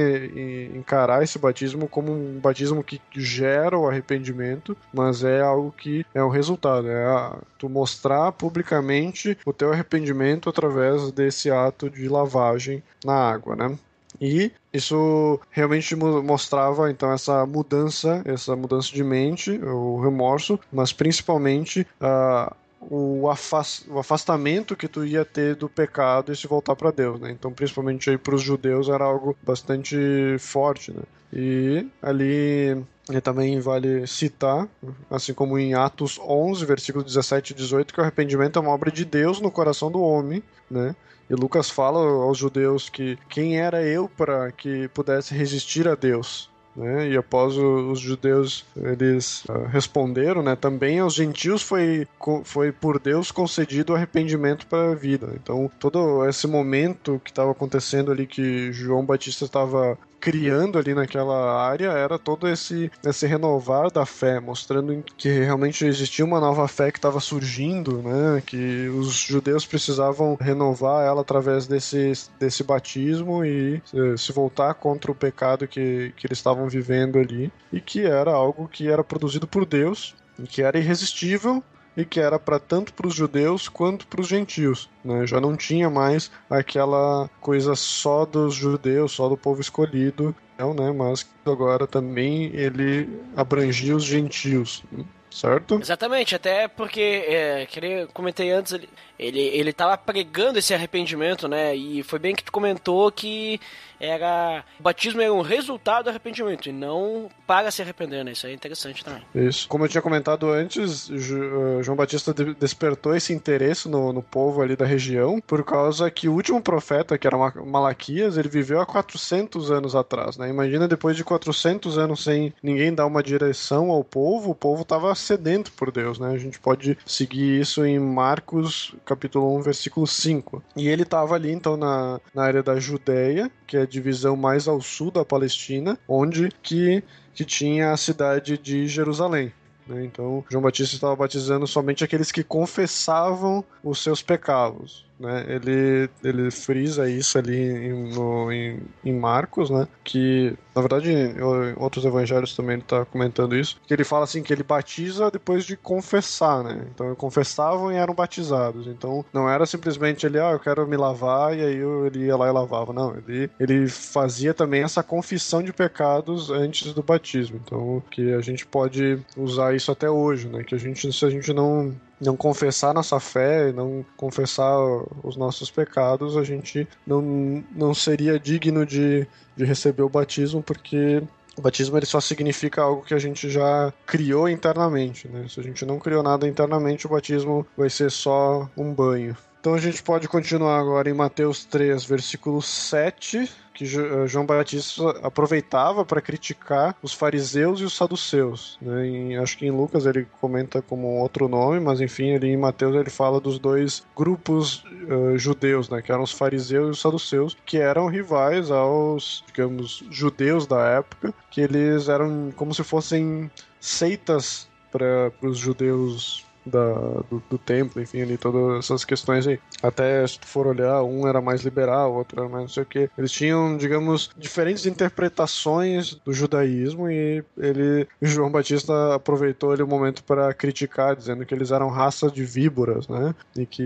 encarar esse batismo como um batismo que gera o arrependimento, mas é algo que é o resultado, é a, tu mostrar publicamente o teu arrependimento através desse ato de lavagem na água, né? E isso realmente mostrava então essa mudança, essa mudança de mente, o remorso, mas principalmente a o, afastamento que tu ia ter do pecado e se voltar para Deus, né? Então, principalmente aí para os judeus era algo bastante forte, né? E ali e também vale citar, assim como em Atos 11, versículos 17 e 18, que o arrependimento é uma obra de Deus no coração do homem, né? E Lucas fala aos judeus que quem era eu para que pudesse resistir a Deus? Né? E após o, os judeus eles uh, responderam, né? Também aos gentios foi, foi por Deus concedido o arrependimento para a vida. Então todo esse momento que estava acontecendo ali que João Batista estava criando ali naquela área era todo esse, esse renovar da fé, mostrando que realmente existia uma nova fé que estava surgindo, né? Que os judeus precisavam renovar ela através desse, desse batismo e eh, se voltar contra o pecado que, que eles estavam vivendo ali e que era algo que era produzido por Deus que era irresistível e que era para tanto para os judeus quanto para os gentios. Né? Já não tinha mais aquela coisa só dos judeus, só do povo escolhido, não, né? mas agora também ele abrangia os gentios. Certo? Exatamente, até porque, é, que eu comentei antes, ele, ele, ele tava pregando esse arrependimento, né? E foi bem que tu comentou que era o batismo era um resultado do arrependimento e não para se arrepender, né? Isso é interessante também. Isso. Como eu tinha comentado antes, eh, João Batista despertou esse interesse no, no povo ali da região por causa que o último profeta, que era Malaquias, ele viveu há 400 anos atrás, né? Imagina depois de 400 anos sem ninguém dar uma direção ao povo, o povo estava sedento por Deus, né? A gente pode seguir isso em Marcos capítulo 1, versículo 5. E ele estava ali então na, na área da Judéia, que é divisão mais ao sul da Palestina, onde que, que tinha a cidade de Jerusalém. Né? Então, João Batista estava batizando somente aqueles que confessavam os seus pecados. Né? Ele, ele frisa isso ali em, no, em, em Marcos, né? que na verdade em outros evangelhos também ele está comentando isso, que ele fala assim que ele batiza depois de confessar, né? Então confessavam e eram batizados. Então não era simplesmente ele, ah, eu quero me lavar e aí ele ia lá e lavava. Não, ele, ele fazia também essa confissão de pecados antes do batismo. Então que a gente pode usar isso até hoje, né? Que a gente, se a gente não não confessar nossa fé, não confessar os nossos pecados, a gente não, não seria digno de, de receber o batismo, porque o batismo ele só significa algo que a gente já criou internamente. Né? Se a gente não criou nada internamente, o batismo vai ser só um banho. Então a gente pode continuar agora em Mateus 3, versículo 7, que eh, João Batista aproveitava para criticar os fariseus e os saduceus. Né? Em, acho que em Lucas ele comenta como outro nome, mas enfim, ali em Mateus ele fala dos dois grupos uh, judeus, né? que eram os fariseus e os saduceus, que eram rivais aos, digamos, judeus da época, que eles eram como se fossem seitas para os judeus da, do, do, templo, enfim, ali todas essas questões aí. Até se tu for olhar, um era mais liberal, outro era mais não sei o que. Eles tinham, digamos, diferentes interpretações do judaísmo e ele, João Batista aproveitou ali o momento para criticar, dizendo que eles eram raça de víboras, né? E que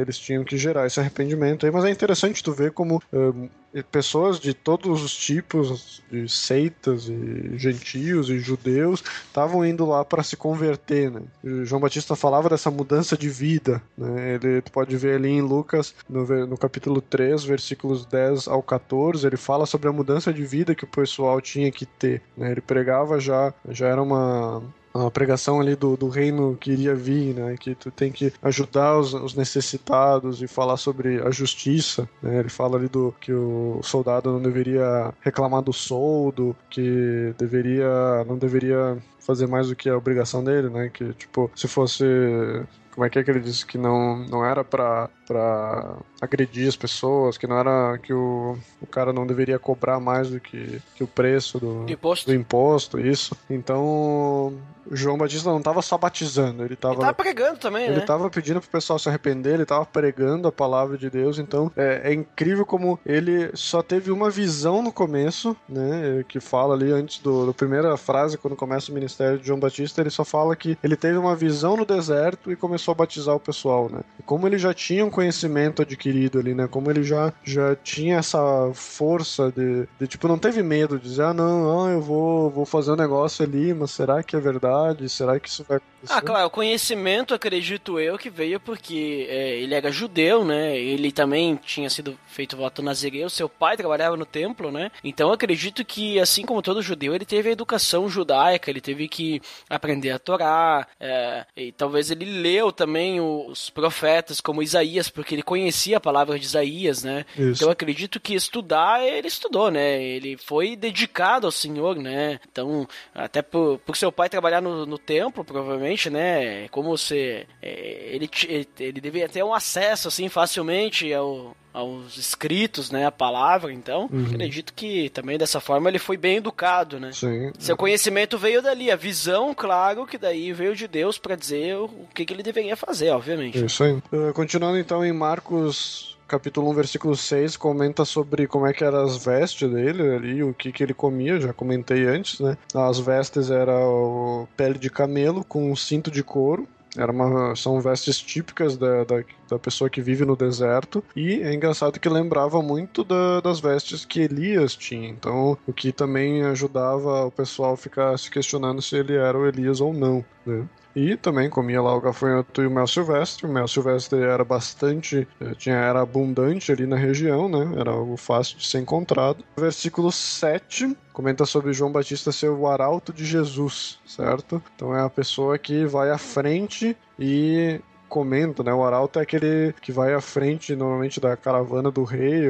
eles tinham que gerar esse arrependimento aí. Mas é interessante tu ver como uh, pessoas de todos os tipos de seitas e gentios e judeus estavam indo lá para se converter, né? João Batista falava dessa mudança de vida, né? Ele tu pode ver ali em Lucas, no, no capítulo 3, versículos 10 ao 14, ele fala sobre a mudança de vida que o pessoal tinha que ter, né? Ele pregava já, já era uma uma pregação ali do, do reino que iria vir, né? Que tu tem que ajudar os, os necessitados e falar sobre a justiça, né? Ele fala ali do que o soldado não deveria reclamar do soldo, que deveria não deveria fazer mais do que a obrigação dele, né? Que tipo, se fosse como é que é que ele disse que não, não era pra, pra agredir as pessoas, que não era que o, o cara não deveria cobrar mais do que, que o preço do, imposto. do imposto, isso. Então, João Batista não estava só batizando, ele estava Ele tava pregando também, ele né? estava pedindo pro pessoal se arrepender, ele estava pregando a palavra de Deus, então é, é incrível como ele só teve uma visão no começo, né? Que fala ali antes do, da primeira frase, quando começa o ministério de João Batista, ele só fala que ele teve uma visão no deserto e começou a batizar o pessoal, né? E como ele já tinha um conhecimento adquirido ali, né? Como ele já, já tinha essa força de, de tipo, não teve medo de dizer, ah, não, ah, eu vou, vou fazer um negócio ali, mas será que é verdade? Será que isso vai acontecer? Ah, claro, o conhecimento, acredito eu, que veio porque é, ele era judeu, né? Ele também tinha sido feito voto nazireu, seu pai trabalhava no templo, né? Então acredito que, assim como todo judeu, ele teve a educação judaica, ele teve que aprender a Torá, é, e talvez ele leu também os profetas como Isaías, porque ele conhecia a palavra de Isaías, né? Isso. Então eu acredito que estudar, ele estudou, né? Ele foi dedicado ao Senhor, né? Então, até por, por seu pai trabalhar no, no templo, provavelmente, né? Como você. é, ele, ele, ele devia ter um acesso, assim, facilmente ao, aos escritos, né? A palavra, então. Acredito que também dessa forma ele foi bem educado, né? Sim. Seu conhecimento veio dali, a visão, claro, que daí veio de Deus pra dizer o, que, que ele deveria fazer, obviamente. Isso aí. Uh, continuando então em Marcos capítulo 1, versículo 6, comenta sobre como é que eram as vestes dele ali, o que que ele comia, já comentei antes, né? As vestes eram pele de camelo com um cinto de couro. Era uma, são vestes típicas da, da, da pessoa que vive no deserto. E é engraçado que lembrava muito da- das vestes que Elias tinha. Então, o que também ajudava o pessoal a ficar se questionando se ele era o Elias ou não, né? E também comia lá o gafanhoto e o mel silvestre. O mel silvestre era bastante, eh, tinha, era abundante ali na região, né? Era algo fácil de ser encontrado. Versículo 7 comenta sobre João Batista ser o arauto de Jesus, certo? Então é a pessoa que vai à frente e comenta, né? O arauto é aquele que vai à frente normalmente da caravana do rei,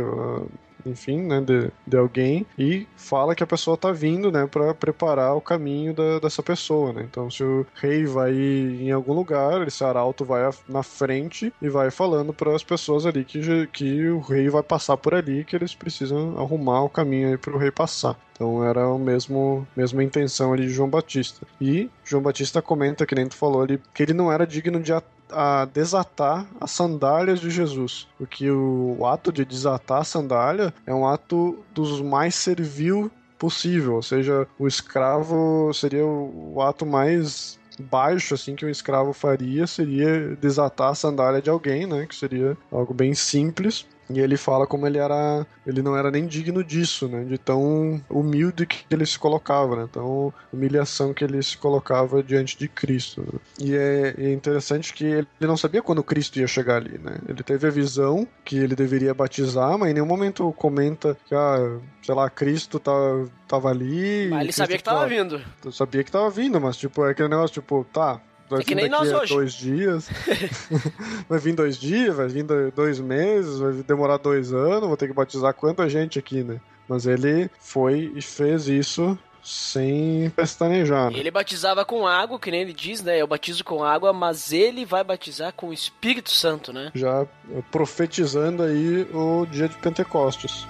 enfim, né, de, de alguém e fala que a pessoa tá vindo, né, para preparar o caminho da- dessa pessoa, né? Então, se o rei vai em algum lugar, esse arauto vai na frente e vai falando para as pessoas ali que, que o rei vai passar por ali, que eles precisam arrumar o caminho aí para o rei passar. Então era o mesmo mesma intenção ali de João Batista. E João Batista comenta que nem tu falou ali que ele não era digno de a, desatar as sandálias de Jesus, porque o, ato de desatar a sandália é um ato dos mais servil possível, ou seja, o escravo seria o, o ato mais baixo assim que um escravo faria seria desatar a sandália de alguém, né, que seria algo bem simples. E ele fala como ele era. Ele não era nem digno disso, né? De tão humilde que ele se colocava, né? Tão humilhação que ele se colocava diante de Cristo. né? E é, é interessante que ele não sabia quando Cristo ia chegar ali, né? Ele teve a visão que ele deveria batizar, mas em nenhum momento comenta que, ah, sei lá, Cristo tá, tava ali. Mas ele sabia que tava vindo. Eu sabia que tava vindo, mas tipo, é aquele negócio, tipo, tá. Vai É que vir nem nós hoje. dois dias. *laughs* vai vir dois dias, vai vir do- dois meses, vai demorar dois anos, vou ter que batizar quanta gente aqui, né? Mas ele foi e fez isso sem pestanejar, né? Ele batizava com água, que nem ele diz, né? Eu batizo com água, mas ele vai batizar com o Espírito Santo, né? Já profetizando aí o dia de Pentecostes.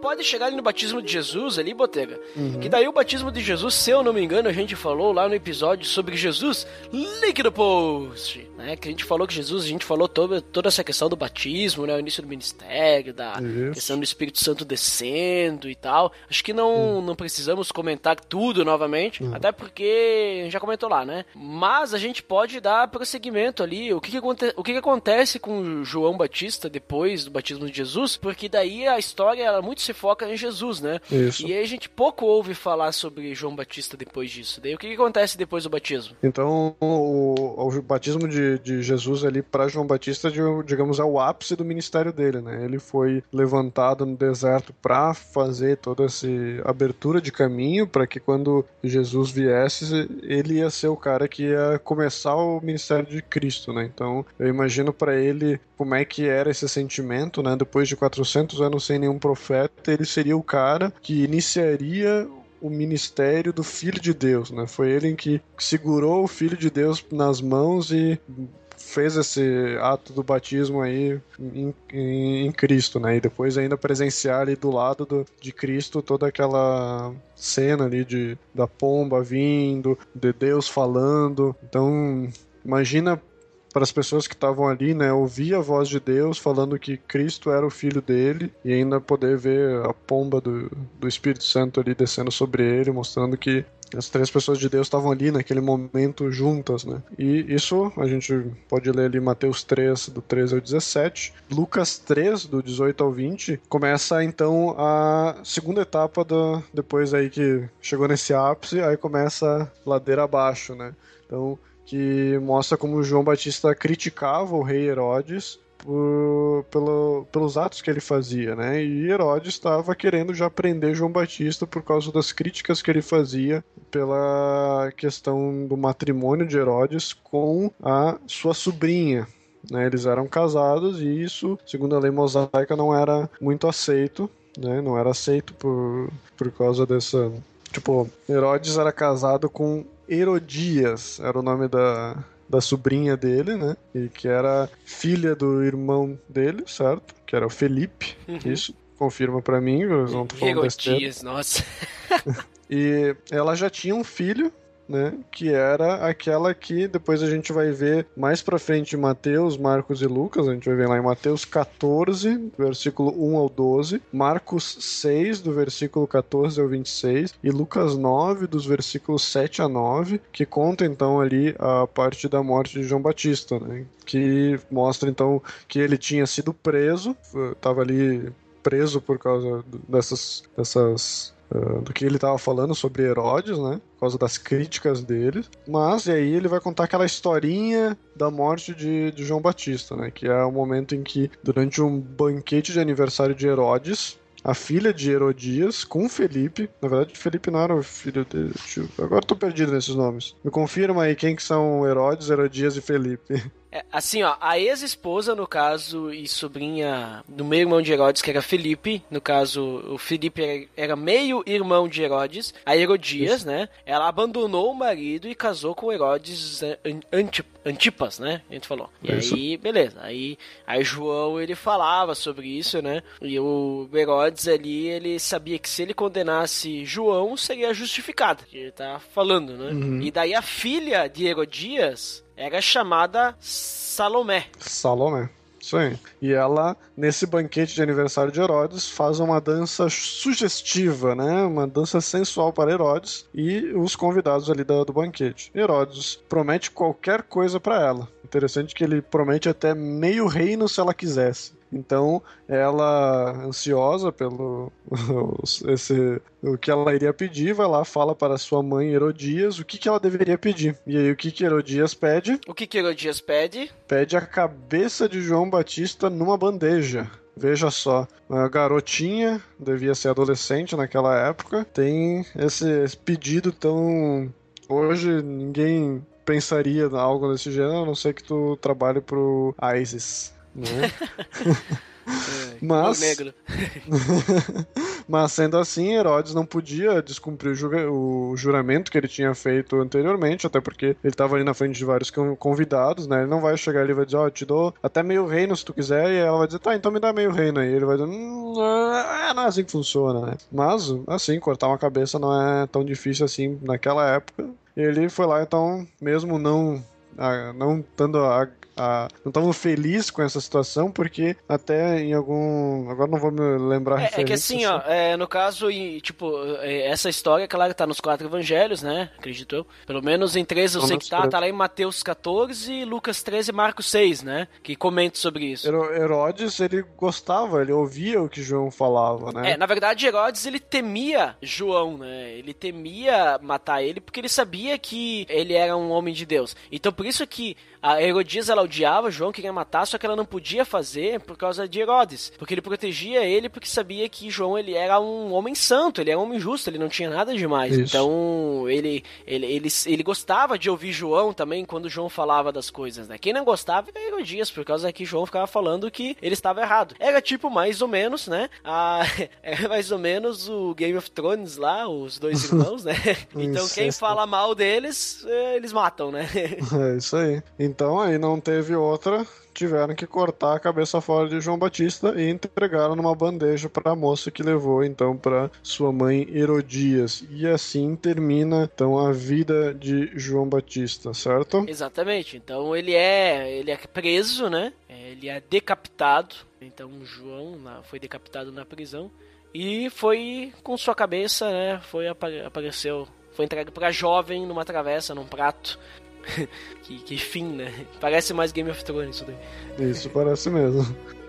Pode chegar ali no batismo de Jesus ali, Botega. Que daí o batismo de Jesus, se eu não me engano, a gente falou lá no episódio sobre Jesus, link no post, né? Que a gente falou que Jesus, a gente falou toda, toda essa questão do batismo, né? O início do ministério, da Isso. questão do Espírito Santo descendo e tal. Acho que não, não precisamos comentar tudo novamente, até porque já comentou lá, né? Mas a gente pode dar prosseguimento ali. O que, que, aconte- o que, que acontece com João Batista depois do batismo de Jesus? Porque daí a história ela muito se foca em Jesus, né? Isso. E aí a gente pouco ouve falar sobre João Batista depois disso. Daí o que, que acontece depois do batismo? Então, o, o batismo de, de Jesus ali para João Batista, digamos, é o ápice do ministério dele, né? Ele foi levantado no deserto para fazer toda essa abertura de caminho para que quando Jesus viesse, ele ia ser o cara que ia começar o ministério de Cristo, né? Então, eu imagino para ele como é que era esse sentimento, né? Depois de 400 anos sem nenhum profeta, ele seria o cara que iniciaria o ministério do Filho de Deus, né? Foi ele que segurou o Filho de Deus nas mãos e fez esse ato do batismo aí em, em- em Cristo, né? E depois ainda presenciar ali do lado do- de Cristo toda aquela cena ali de, da pomba vindo, de Deus falando. Então, imagina para as pessoas que estavam ali, né, ouvir a voz de Deus falando que Cristo era o filho dele e ainda poder ver a pomba do, do Espírito Santo ali descendo sobre ele, mostrando que as três pessoas de Deus estavam ali naquele momento juntas, né? E isso a gente pode ler ali Mateus 3, do 13 ao 17. Lucas 3, do 18 ao 20, começa então a segunda etapa do, depois aí que chegou nesse ápice, aí começa ladeira abaixo, né? Então, que mostra como João Batista criticava o rei Herodes por- pelo- pelos atos que ele fazia, né? E Herodes estava querendo já prender João Batista por causa das críticas que ele fazia pela questão do matrimônio de Herodes com a sua sobrinha. Né? Eles eram casados e isso, segundo a lei mosaica, não era muito aceito, né? Não era aceito por, por causa dessa Tipo, Herodes era casado com Herodias, era o nome da, da sobrinha dele, né? E que era filha do irmão dele, certo? Que era o Felipe. Isso, confirma pra mim, eu não tô falando. Herodias, nossa. *laughs* E ela já tinha um filho, né? Que era aquela que depois a gente vai ver mais pra frente em Mateus, Marcos e Lucas. A gente vai ver lá em Mateus 14, do versículo 1 ao 12, Marcos 6, do versículo 14 ao 26, e Lucas 9, dos versículos 7 a 9, que conta então ali a parte da morte de João Batista, né? Que mostra então que ele tinha sido preso, estava ali preso por causa dessas, dessas ah, do que ele estava falando sobre Herodes, né? Por causa das críticas dele. Mas e aí ele vai contar aquela historinha da morte de, de João Batista, né? Que é o momento em que, durante um banquete de aniversário de Herodes, a filha de Herodias com Felipe, na verdade Felipe não era o filho dele, agora tô perdido nesses nomes. Me confirma aí quem que são Herodes, Herodias e Felipe. *laughs* É, assim, ó, a ex-esposa, no caso, e sobrinha do meio irmão de Herodes, que era Felipe, no caso, o Felipe era, meio irmão de Herodes, a Herodias, né? Ela abandonou o marido e casou com Herodes An- Anti- Antipas, né? A gente falou. E Isso. aí, beleza. Aí, aí João, ele falava sobre isso, né? E o Herodes ali, ele sabia que se ele condenasse João, seria justificado. Que ele tá falando, né? E daí a filha de Herodias era chamada Salomé. Salomé. Isso aí. E ela, nesse banquete de aniversário de Herodes, faz uma dança sugestiva, né? Uma dança sensual para Herodes e os convidados ali da- do banquete. Herodes promete qualquer coisa para ela. Interessante que ele promete até meio reino se ela quisesse. Então, ela, ansiosa pelo *laughs* esse, o que ela iria pedir, vai lá, fala para sua mãe Herodias o que, que ela deveria pedir. E aí, o que, que Herodias pede? O que que Herodias pede? pede a cabeça de João Batista numa bandeja. Veja só, a garotinha, devia ser adolescente naquela época, tem esse, pedido tão. Hoje ninguém pensaria em algo desse gênero, a não ser que tu trabalhe pro ISIS. Né? *laughs* *laughs* Mas- O negro. *laughs* Mas sendo assim, Herodes não podia descumprir o, juramento que ele tinha feito anteriormente, até porque ele estava ali na frente de vários con- convidados, né? Ele não vai chegar ali e vai dizer, ó, eu te dou até meio reino se tu quiser, e ela vai dizer, tá, então me dá meio reino aí. Ele vai dizer, hum, é, não é assim que funciona, né? Mas, assim, cortar uma cabeça não é tão difícil assim naquela época. Ele foi lá, então, mesmo não, não estando a, a- não estava feliz com essa situação, porque até em algum. Agora não vou me lembrar É, é que referência, assim, ó, é, no caso, e, tipo, é, essa história, claro, tá nos quatro evangelhos, né? Acredito eu. Pelo menos em três eu Pelo sei que tá, tá lá em Mateus 14, Lucas 13 e Marcos 6, né? Que comenta sobre isso. Hero- Herodes, ele gostava, ele ouvia o que João falava, né? É, na verdade, Herodes, ele temia João, né? Ele temia matar ele porque ele sabia que ele era um homem de Deus. Então, por isso que a Herodias, ela odiava João, queria matar, só que ela não podia fazer por causa de Herodes. Porque ele protegia ele porque sabia que João, ele era um homem santo, ele era um homem justo, ele não tinha nada demais. Isso. Então, ele, ele, ele, ele gostava de ouvir João também quando João falava das coisas, né? Quem não gostava era Herodias, por causa que João ficava falando que ele estava errado. Era tipo mais ou menos, né? A, *laughs* era mais ou menos o Game of Thrones lá, os dois irmãos, né? *laughs* Então quem fala mal deles, eh, eles matam, né? *laughs* É isso aí. Então aí não teve outra. Tiveram que cortar a cabeça fora de João Batista e entregaram numa bandeja para a moça que levou então para sua mãe Herodias. E assim termina então a vida de João Batista, certo? Exatamente. Então ele é, ele é preso, né? É, Ele é decapitado. Então João foi decapitado na prisão e foi com sua cabeça, né? Foi apa- apareceu, foi entregue pra jovem numa travessa, num prato. *laughs* que, que fim, né? Parece mais Game of Thrones isso daí. Isso parece mesmo. *laughs*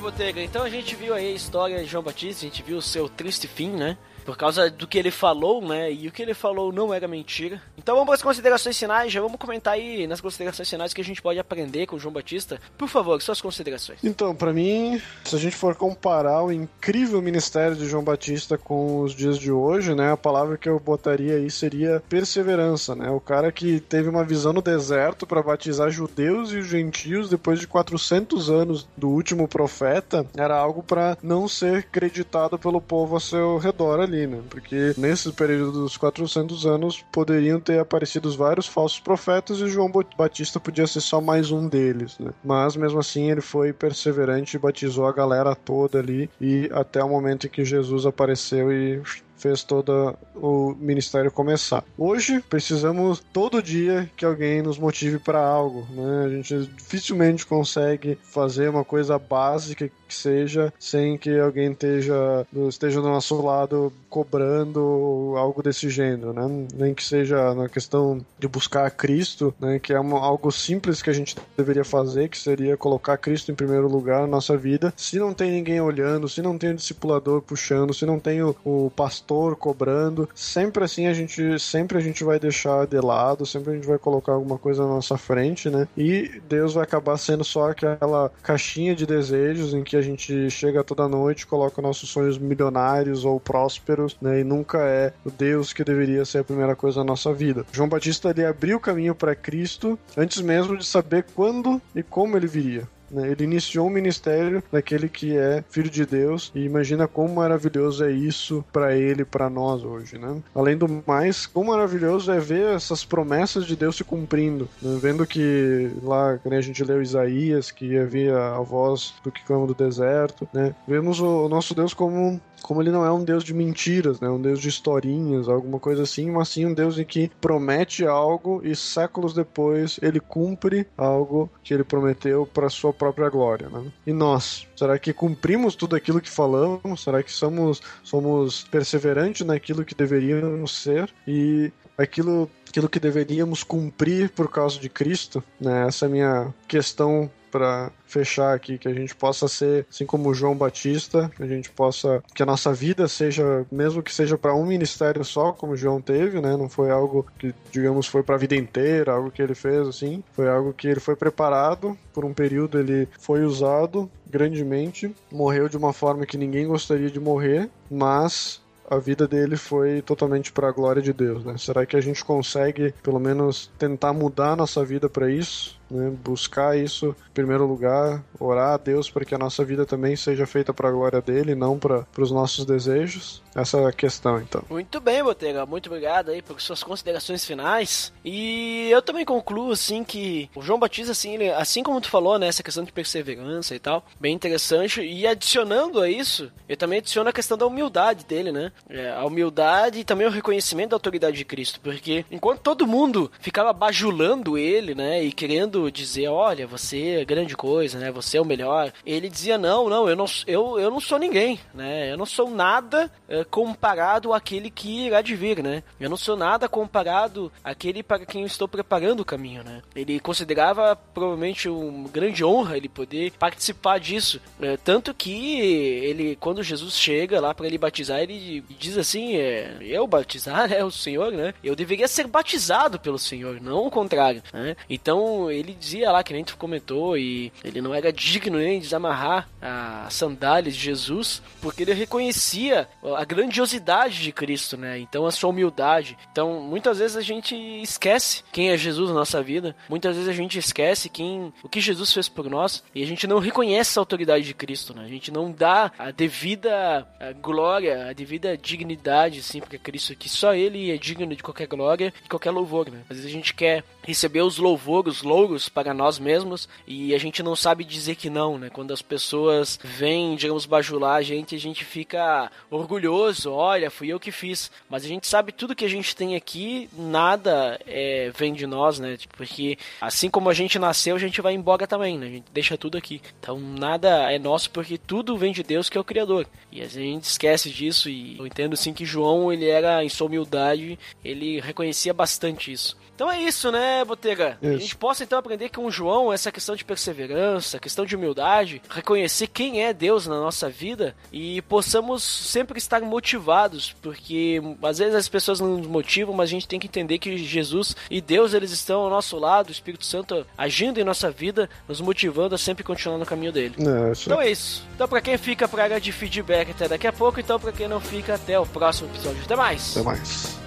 Botega. Então a gente viu aí a história de João Batista, a gente viu o seu triste fim, né? Por causa do que ele falou, né? E o que ele falou não era mentira. Então vamos para as considerações finais. Já vamos comentar aí nas considerações finais que a gente pode aprender com o João Batista. Por favor, suas considerações. Então, pra mim, se a gente for comparar o incrível ministério de João Batista com os dias de hoje, né, a palavra que eu botaria aí seria perseverança, né? O cara que teve uma visão no deserto para batizar judeus e gentios depois de 400 anos do último profeta, era algo para não ser creditado pelo povo ao seu redor ali, né? Porque nesse período dos 400 anos poderiam ter aparecido vários falsos profetas e João Batista podia ser só mais um deles, né? Mas mesmo assim ele foi perseverante e batizou a galera toda ali e até o momento em que Jesus apareceu e fez todo o ministério começar. Hoje precisamos todo dia que alguém nos motive para algo, né? A gente dificilmente consegue fazer uma coisa básica que seja sem que alguém esteja, esteja do nosso lado cobrando algo desse gênero, né? Nem que seja na questão de buscar Cristo, né? Que é uma, algo simples que a gente deveria fazer, que seria colocar Cristo em primeiro lugar na nossa vida. Se não tem ninguém olhando, se não tem o discipulador puxando, se não tem o, o pastor cobrando, sempre assim a gente sempre a gente vai deixar de lado, sempre a gente vai colocar alguma coisa na nossa frente, né? E Deus vai acabar sendo só aquela caixinha de desejos em que a gente chega toda noite, coloca nossos sonhos milionários ou prósperos, né? E nunca é o Deus que deveria ser a primeira coisa na nossa vida. João Batista ele abriu o caminho para Cristo antes mesmo de saber quando e como ele viria. Né? Ele iniciou um ministério daquele que é filho de Deus e imagina quão maravilhoso é isso para ele, para nós hoje, né? Além do mais, quão maravilhoso é ver essas promessas de Deus se cumprindo, né? vendo que lá, quando a gente leu Isaías, que havia a voz do que clama do deserto, né? Vemos o nosso Deus como como ele não é um Deus de mentiras, né? Um Deus de historinhas, alguma coisa assim, mas sim um Deus em que promete algo e séculos depois ele cumpre algo que ele prometeu para sua própria glória, né? E nós, será que cumprimos tudo aquilo que falamos? Será que somos somos perseverantes naquilo que deveríamos ser e aquilo aquilo que deveríamos cumprir por causa de Cristo, né? Essa é a minha questão para fechar aqui, que a gente possa ser, assim como João Batista, que a gente possa, que a nossa vida seja, mesmo que seja para um ministério só, como João teve, né? Não foi algo que, digamos, foi para a vida inteira, algo que ele fez assim, foi algo que ele foi preparado por um período, ele foi usado grandemente, morreu de uma forma que ninguém gostaria de morrer, mas a vida dele foi totalmente para a glória de Deus, né? Será que a gente consegue, pelo menos, tentar mudar a nossa vida para isso? Né? Buscar isso em primeiro lugar, orar a Deus para que a nossa vida também seja feita para a glória dele, não para os nossos desejos. Essa é a questão, então. Muito bem, Botega. Muito obrigado aí por suas considerações finais. E eu também concluo, assim, que o João Batista, assim, ele, assim como tu falou, né, essa questão de perseverança e tal, bem interessante. E adicionando a isso, eu também adiciono a questão da humildade dele, né? É, a humildade e também o reconhecimento da autoridade de Cristo. Porque enquanto todo mundo ficava bajulando ele, né, e querendo dizer, olha, você é grande coisa, né? Você é o melhor. Ele dizia, não, não, eu não, eu, eu não sou ninguém, né? Eu não sou nada é, comparado àquele que irá de vir, né? Eu não sou nada comparado àquele para quem eu estou preparando o caminho, né? Ele considerava provavelmente uma grande honra ele poder participar disso. É, tanto que ele, quando Jesus chega lá para ele batizar, ele diz assim, é, eu batizar, *laughs* né? O Senhor, né? Eu deveria ser batizado pelo Senhor, não o contrário, né? Então, ele dizia lá, que nem tu comentou, e ele não era digno nem de desamarrar as sandálias de Jesus, porque ele reconhecia a grandiosidade de Cristo, né? Então a sua humildade. Então, muitas vezes a gente esquece quem é Jesus na nossa vida. Muitas vezes a gente esquece quem o que Jesus fez por nós e a gente não reconhece a autoridade de Cristo, né? A gente não dá a devida glória, a devida dignidade, assim, porque Cristo que só ele é digno de qualquer glória, de qualquer louvor, né? Às vezes a gente quer receber os louvores, os louros para nós mesmos e a gente não sabe dizer que não, né? Quando as pessoas vêm, digamos, bajular a gente, a gente fica orgulhoso, olha, fui eu que fiz. Mas a gente sabe tudo que a gente tem aqui, nada é, vem de nós, né? Tipo, porque assim como a gente nasceu, a gente vai embora também, né? A gente deixa tudo aqui. Então nada é nosso porque tudo vem de Deus que é o Criador. E a gente esquece disso e eu entendo sim que João, ele era em sua humildade, ele reconhecia bastante isso. Então é isso, né, Botega? Isso. A gente possa então aprender com o João essa questão de perseverança, questão de humildade, reconhecer quem é Deus na nossa vida e possamos sempre estar motivados, porque às vezes as pessoas não nos motivam, mas a gente tem que entender que Jesus e Deus eles estão ao nosso lado, o Espírito Santo agindo em nossa vida, nos motivando a sempre continuar no caminho dele. É, isso... Então é isso. Então para quem fica pra área de feedback até daqui a pouco, então para quem não fica até o próximo episódio. Até mais. Até mais.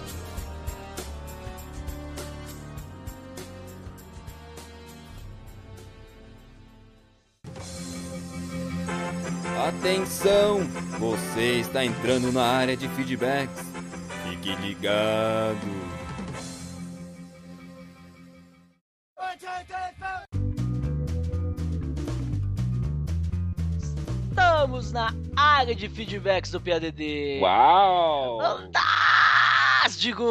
Atenção! Você está entrando na área de feedbacks. Fique ligado. Estamos na área de feedbacks do PADD. Uau! Fantástico!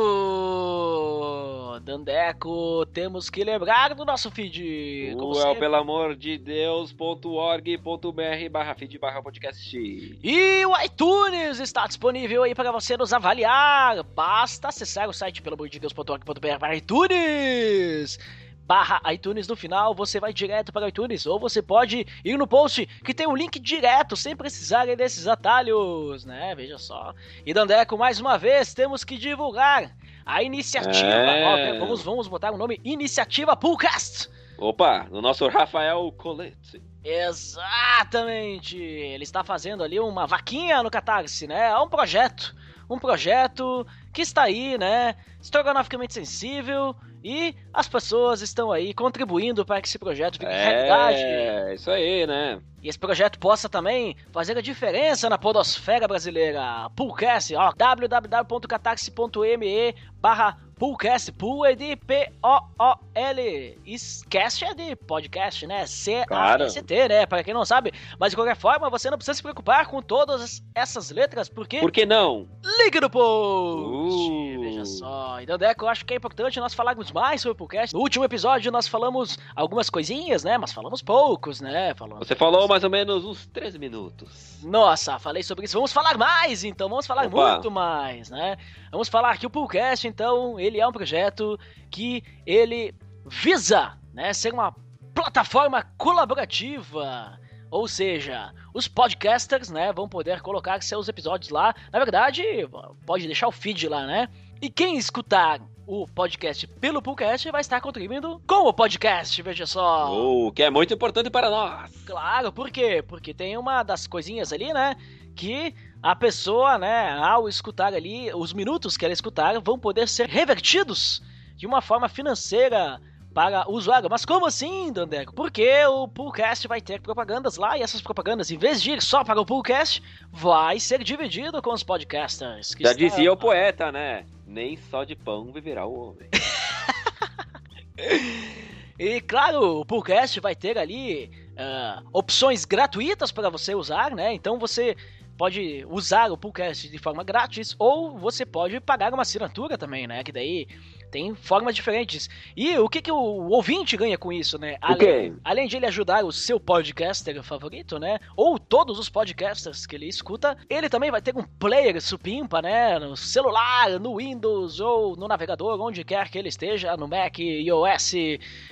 Dandeco, temos que lembrar do nosso feed. como sempre. pelo amor de Deus.org.br barra feed barra podcast. E o iTunes está disponível aí para você nos avaliar. Basta acessar o site pelo amor de Deus.org.br para iTunes. Barra iTunes no final, você vai direto para o iTunes, ou você pode ir no post que tem um link direto, sem precisar desses atalhos, né? Veja só. E Dandeco, mais uma vez, temos que divulgar a iniciativa. É. Ó, vamos, vamos botar o nome Iniciativa Poolcast. Opa, no nosso Rafael Colette. Exatamente! Ele está fazendo ali uma vaquinha no Catarse, né? É um projeto. Um projeto que está aí, né? Estrogonoficamente sensível. E as pessoas estão aí contribuindo para que esse projeto fique realidade. É, isso aí, né? E esse projeto possa também fazer a diferença na podosfera brasileira. Poolcast, ó, www.catarse.me barra Poolcast, Pool é de P-O-O-L. Esquece é de podcast, né? C-A-S-T, né? Para quem não sabe. Mas de qualquer forma, você não precisa se preocupar com todas essas letras, porque Por que não? liga no post! Uh. Veja só. Então, Deco, eu acho que é importante nós falarmos mais sobre o podcast. No último episódio nós falamos algumas coisinhas, né? Mas falamos poucos, né? Falamos... Você falou mais ou menos uns 3 minutos. Nossa, falei sobre isso. Vamos falar mais, então. Vamos falar Opa. muito mais, né? Vamos falar que o Poolcast, então, ele é um projeto que ele visa, né, ser uma plataforma colaborativa. Ou seja, os podcasters, né, vão poder colocar seus episódios lá. Na verdade, pode deixar o feed lá, né? E quem escutar o podcast pelo podcast vai estar contribuindo com o podcast, veja só. O que é muito importante para nós. Claro, por quê? Porque tem uma das coisinhas ali, né? Que a pessoa, né, ao escutar ali, os minutos que ela escutar vão poder ser revertidos de uma forma financeira para o usuário. Mas como assim, Dandeco? Porque o Poolcast vai ter propagandas lá e essas propagandas, em vez de ir só para o Poolcast, vai ser dividido com os podcasters. Já dizia o poeta, né? Nem só de pão viverá o homem. *laughs* E claro, o Poolcast vai ter ali ah, opções gratuitas para você usar, né? Então você pode usar o Poolcast de forma grátis ou você pode pagar uma assinatura também, né? Que daí tem formas diferentes. E o que, que o ouvinte ganha com isso, né? Quê? além de ele ajudar o seu podcaster favorito, né? Ou todos os podcasters que ele escuta, ele também vai ter um player supimpa, né? No celular, no Windows ou no navegador, onde quer que ele esteja, no Mac, iOS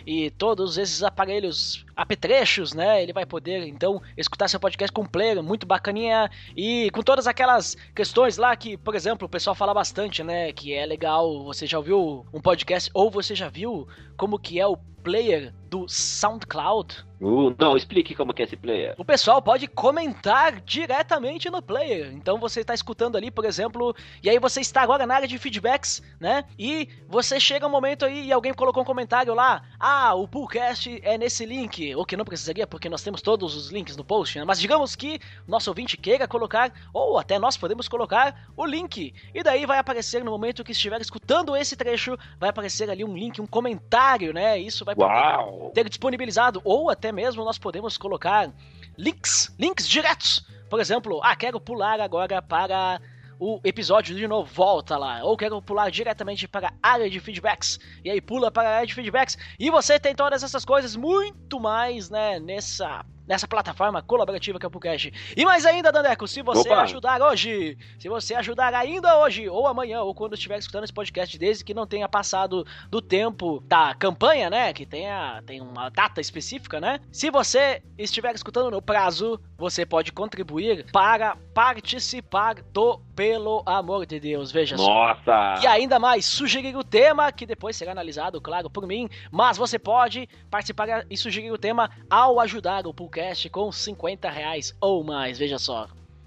e todos esses aparelhos apetrechos, né? Ele vai poder então escutar seu podcast com um player muito bacaninha e com todas aquelas questões lá que, por exemplo, o pessoal fala bastante, né? Que é legal, você já ouviu um podcast ou você já viu como que é o player do SoundCloud? Uh, não, explique como que é esse player. O pessoal pode comentar diretamente no player. Então você está escutando ali, por exemplo, e aí você está agora na área de feedbacks, né? E você chega um momento aí e alguém colocou um comentário lá: Ah, o Poolcast é nesse link. O que não precisaria, porque nós temos todos os links no post, né? Mas digamos que o nosso ouvinte queira colocar, ou até nós podemos colocar o link. E daí vai aparecer no momento que estiver escutando esse trecho, vai aparecer ali um link, um comentário, né? Isso vai poder ter disponibilizado, ou até mesmo nós podemos colocar links, links diretos. Por exemplo, ah, quero pular agora para o episódio de novo, volta lá. Ou quero pular diretamente para a área de feedbacks. E aí pula para a área de feedbacks. E você tem todas essas coisas, muito mais, né, nessa. Nessa plataforma colaborativa que é o Podcast. E mais ainda, Dandeco, se você Opa! ajudar hoje, se você ajudar ainda hoje, ou amanhã, ou quando estiver escutando esse podcast, desde que não tenha passado do tempo da campanha, né? Que tenha, tem uma data específica, né? Se você estiver escutando no prazo, você pode contribuir para participar do Pelo Amor de Deus. Veja só. Nossa! E ainda mais, sugerir o tema, que depois será analisado, claro, por mim. Mas você pode participar e sugerir o tema ao ajudar o Poolcast com 50 reais ou mais. Veja só.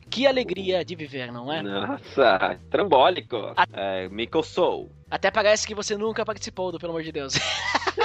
Que alegria de viver, não é? Nossa, trambólico. A- É, me coçou. Até parece que você nunca participou do Pelo Amor de Deus. *laughs*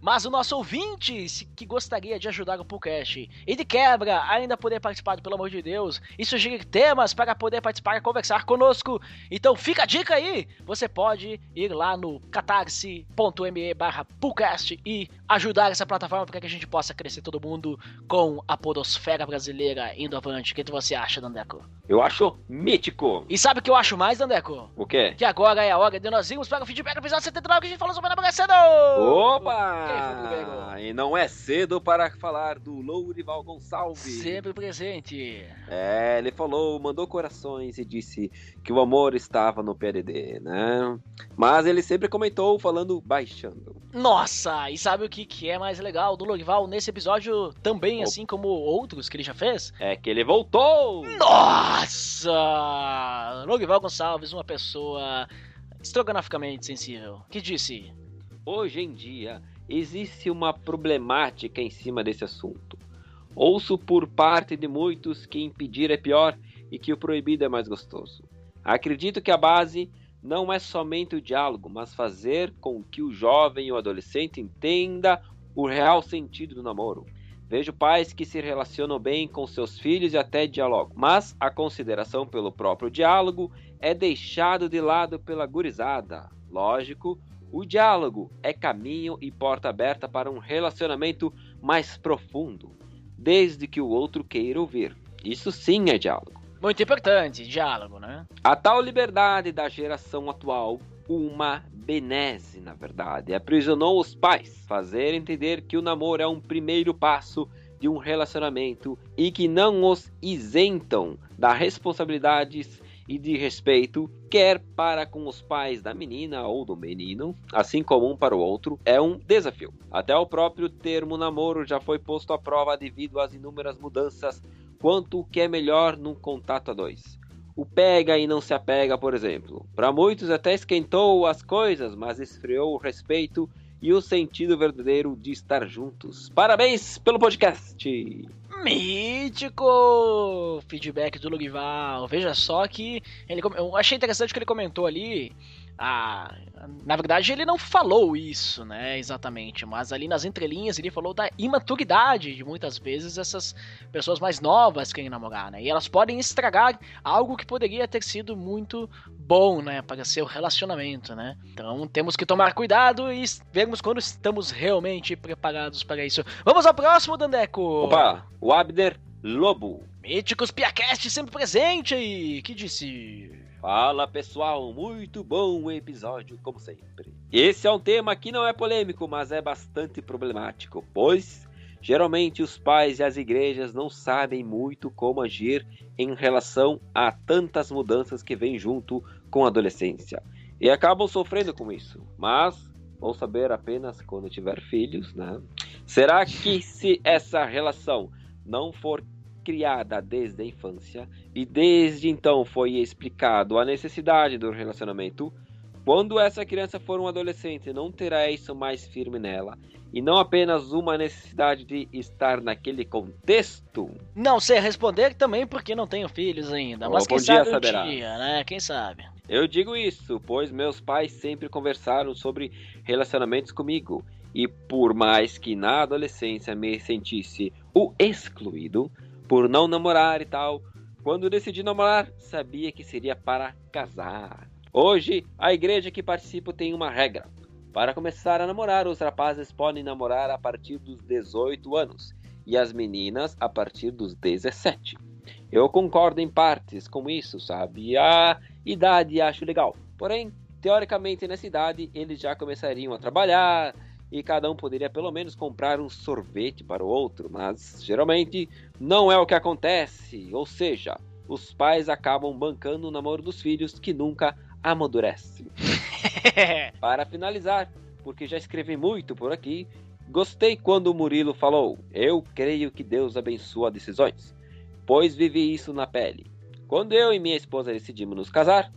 Mas o nosso ouvinte que gostaria de ajudar o Poolcast e de quebra ainda poder participar Pelo Amor de Deus e sugerir temas para poder participar e conversar conosco, então fica a dica aí! Você pode ir lá no catarse.me barra Poolcast e ajudar essa plataforma para que a gente possa crescer todo mundo com a podosfera brasileira indo avante. O que você acha, Dandeco? Eu acho mítico. E sabe o que eu acho mais, Dandeco? O quê? Que agora é a hora de nós irmos para o feedback do episódio 79 que a gente falou sobre a Namoracedo! Opa! E não é cedo para falar do Lourival Gonçalves. Sempre presente. É, ele falou, mandou corações e disse que o amor estava no PDD, né? Mas ele sempre comentou falando baixando. Nossa, e sabe o que, que é mais legal do Lorival nesse episódio também, Opa. assim como outros que ele já fez? É que ele voltou! Nossa! Lorival Gonçalves, uma pessoa estrogonoficamente sensível. Que disse? Hoje em dia, existe uma problemática em cima desse assunto. Ouço por parte de muitos que impedir é pior e que o proibido é mais gostoso. Acredito que a base não é somente o diálogo, mas fazer com que o jovem ou adolescente entenda o real sentido do namoro. Vejo pais que se relacionam bem com seus filhos e até dialogam, mas a consideração pelo próprio diálogo é deixado de lado pela gurizada. Lógico, o diálogo é caminho e porta aberta para um relacionamento mais profundo, desde que o outro queira ouvir. Isso sim é diálogo. Muito importante, diálogo, né? A tal liberdade da geração atual, uma benese, na verdade, aprisionou os pais, fazer entender que o namoro é um primeiro passo de um relacionamento e que não os isentam das responsabilidades e de respeito quer para com os pais da menina ou do menino, assim como um para o outro, é um desafio. Até o próprio termo namoro já foi posto à prova devido às inúmeras mudanças quanto o que é melhor num contato a dois. O pega e não se apega, por exemplo. Para muitos até esquentou as coisas, mas esfriou o respeito e o sentido verdadeiro de estar juntos. Parabéns pelo podcast! Mítico! Feedback do Lugival. Veja só que ele, eu achei interessante que ele comentou ali a, na verdade, ele não falou isso, né, exatamente, mas ali nas entrelinhas ele falou da imaturidade de muitas vezes essas pessoas mais novas querem namorar, né, e elas podem estragar algo que poderia ter sido muito bom, né, para seu relacionamento, né. Então temos que tomar cuidado e vermos quando estamos realmente preparados para isso. Vamos ao próximo, Dandeco! Opa, o Abner Lobo. Míticos Piacast sempre presente aí, que disse... Fala pessoal, muito bom episódio, como sempre. Esse é um tema que não é polêmico, mas é bastante problemático, pois geralmente os pais e as igrejas não sabem muito como agir em relação a tantas mudanças que vêm junto com a adolescência e acabam sofrendo com isso. Mas vou saber apenas quando tiver filhos, né? Será que se essa relação não for criada desde a infância e desde então foi explicado a necessidade do relacionamento, quando essa criança for um adolescente, não terá isso mais firme nela e não apenas uma necessidade de estar naquele contexto? Não sei responder também porque não tenho filhos ainda, mas quem sabe um saberá. dia, né? Quem sabe? Eu digo isso, pois meus pais sempre conversaram sobre relacionamentos comigo. E por mais que na adolescência me sentisse o excluído, por não namorar e tal, quando decidi namorar, sabia que seria para casar. Hoje, a igreja que participo tem uma regra. Para começar a namorar, os rapazes podem namorar a partir dos 18 anos e as meninas a partir dos 17. Eu concordo em partes com isso, sabe? A idade acho legal. Porém, teoricamente nessa idade eles já começariam a trabalhar e cada um poderia pelo menos comprar um sorvete para o outro, mas geralmente não é o que acontece. Ou seja, os pais acabam bancando o namoro dos filhos que nunca amadurece. *laughs* Para finalizar, porque já escrevi muito por aqui, gostei quando o Murilo falou: Eu creio que Deus abençoa decisões, pois vivi isso na pele. Quando eu e minha esposa decidimos nos casar,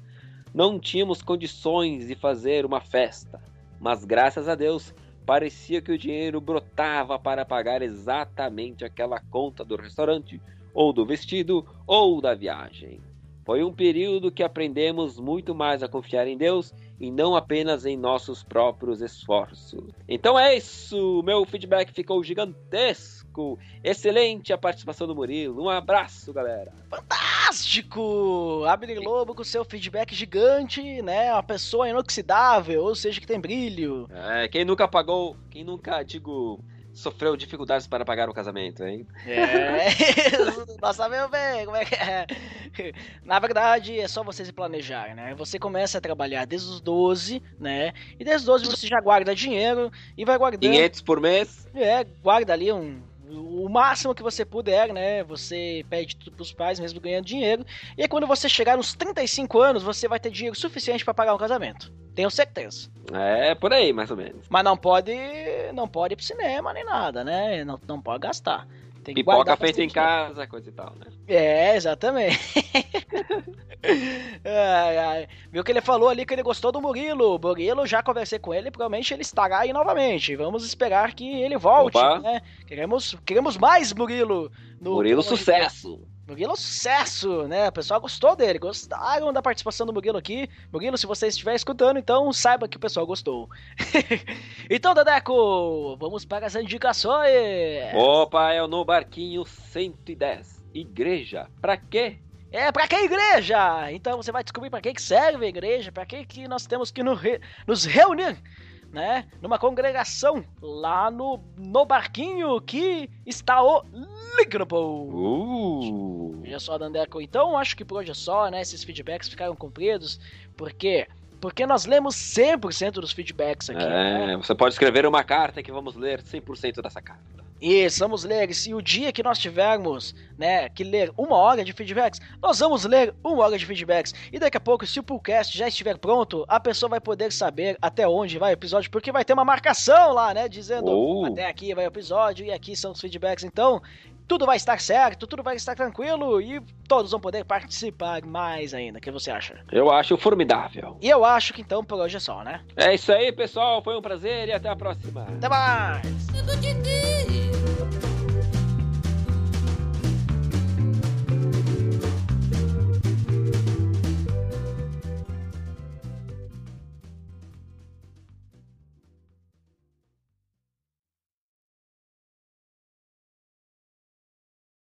não tínhamos condições de fazer uma festa, mas graças a Deus parecia que o dinheiro brotava para pagar exatamente aquela conta do restaurante, ou do vestido, ou da viagem. Foi um período que aprendemos muito mais a confiar em Deus e não apenas em nossos próprios esforços. Então é isso, meu feedback ficou gigantesco. Excelente a participação do Murilo. Um abraço, galera. Fantástico! Abre Lobo com seu feedback gigante, né? Uma pessoa inoxidável, ou seja, que tem brilho. É, quem nunca pagou, quem nunca, digo, sofreu dificuldades para pagar o casamento, hein? É, *laughs* nós sabemos bem como é que é. Na verdade, é só você se planejar, né? Você começa a trabalhar desde os 12, né? E desde os 12 você já guarda dinheiro e vai guardando. 500 por mês? É, guarda ali um. O máximo que você puder, né? Você pede tudo pros pais, mesmo ganhando dinheiro. E aí, quando você chegar nos 35 anos, você vai ter dinheiro suficiente para pagar um casamento. Tenho certeza. É, por aí, mais ou menos. Mas não pode. Não pode ir pro cinema nem nada, né? Não, não pode gastar. Tem que Pipoca feita em dinheiro. casa, coisa e tal, né? É, exatamente. *laughs* ai, ai. Viu que ele falou ali que ele gostou do Murilo. O Murilo, já conversei com ele, provavelmente ele estará aí novamente. Vamos esperar que ele volte, né? Queremos, queremos mais Murilo. No Murilo, no- sucesso! Murilo, sucesso, né? O pessoal gostou dele, gostaram da participação do Murilo aqui. Murilo, se você estiver escutando, então saiba que o pessoal gostou. *laughs* então, Dadeco, vamos para as indicações. Opa, é o No Barquinho 110. Igreja, pra quê? É, pra que igreja? Então você vai descobrir pra que que serve a igreja, pra que que nós temos que nos reunir, né? Numa congregação lá no, no barquinho que está o Liverpool. Uh! Veja só, Dandeco. Então acho que por hoje é só, né? Esses feedbacks ficaram cumpridos. Por quê? Porque nós lemos 100% dos feedbacks aqui. É, né? você pode escrever uma carta que vamos ler 100% dessa carta. Isso, vamos ler. Se o dia que nós tivermos, né, que ler uma hora de feedbacks, nós vamos ler uma hora de feedbacks. E daqui a pouco, se o podcast já estiver pronto, a pessoa vai poder saber até onde vai o episódio, porque vai ter uma marcação lá, né, dizendo Oh. até aqui vai o episódio e aqui são os feedbacks. Então, tudo vai estar certo, tudo vai estar tranquilo e todos vão poder participar mais ainda. O que você acha? Eu acho formidável. E eu acho que então por hoje é só, né? É isso aí, pessoal. Foi um prazer e até a próxima. Até mais!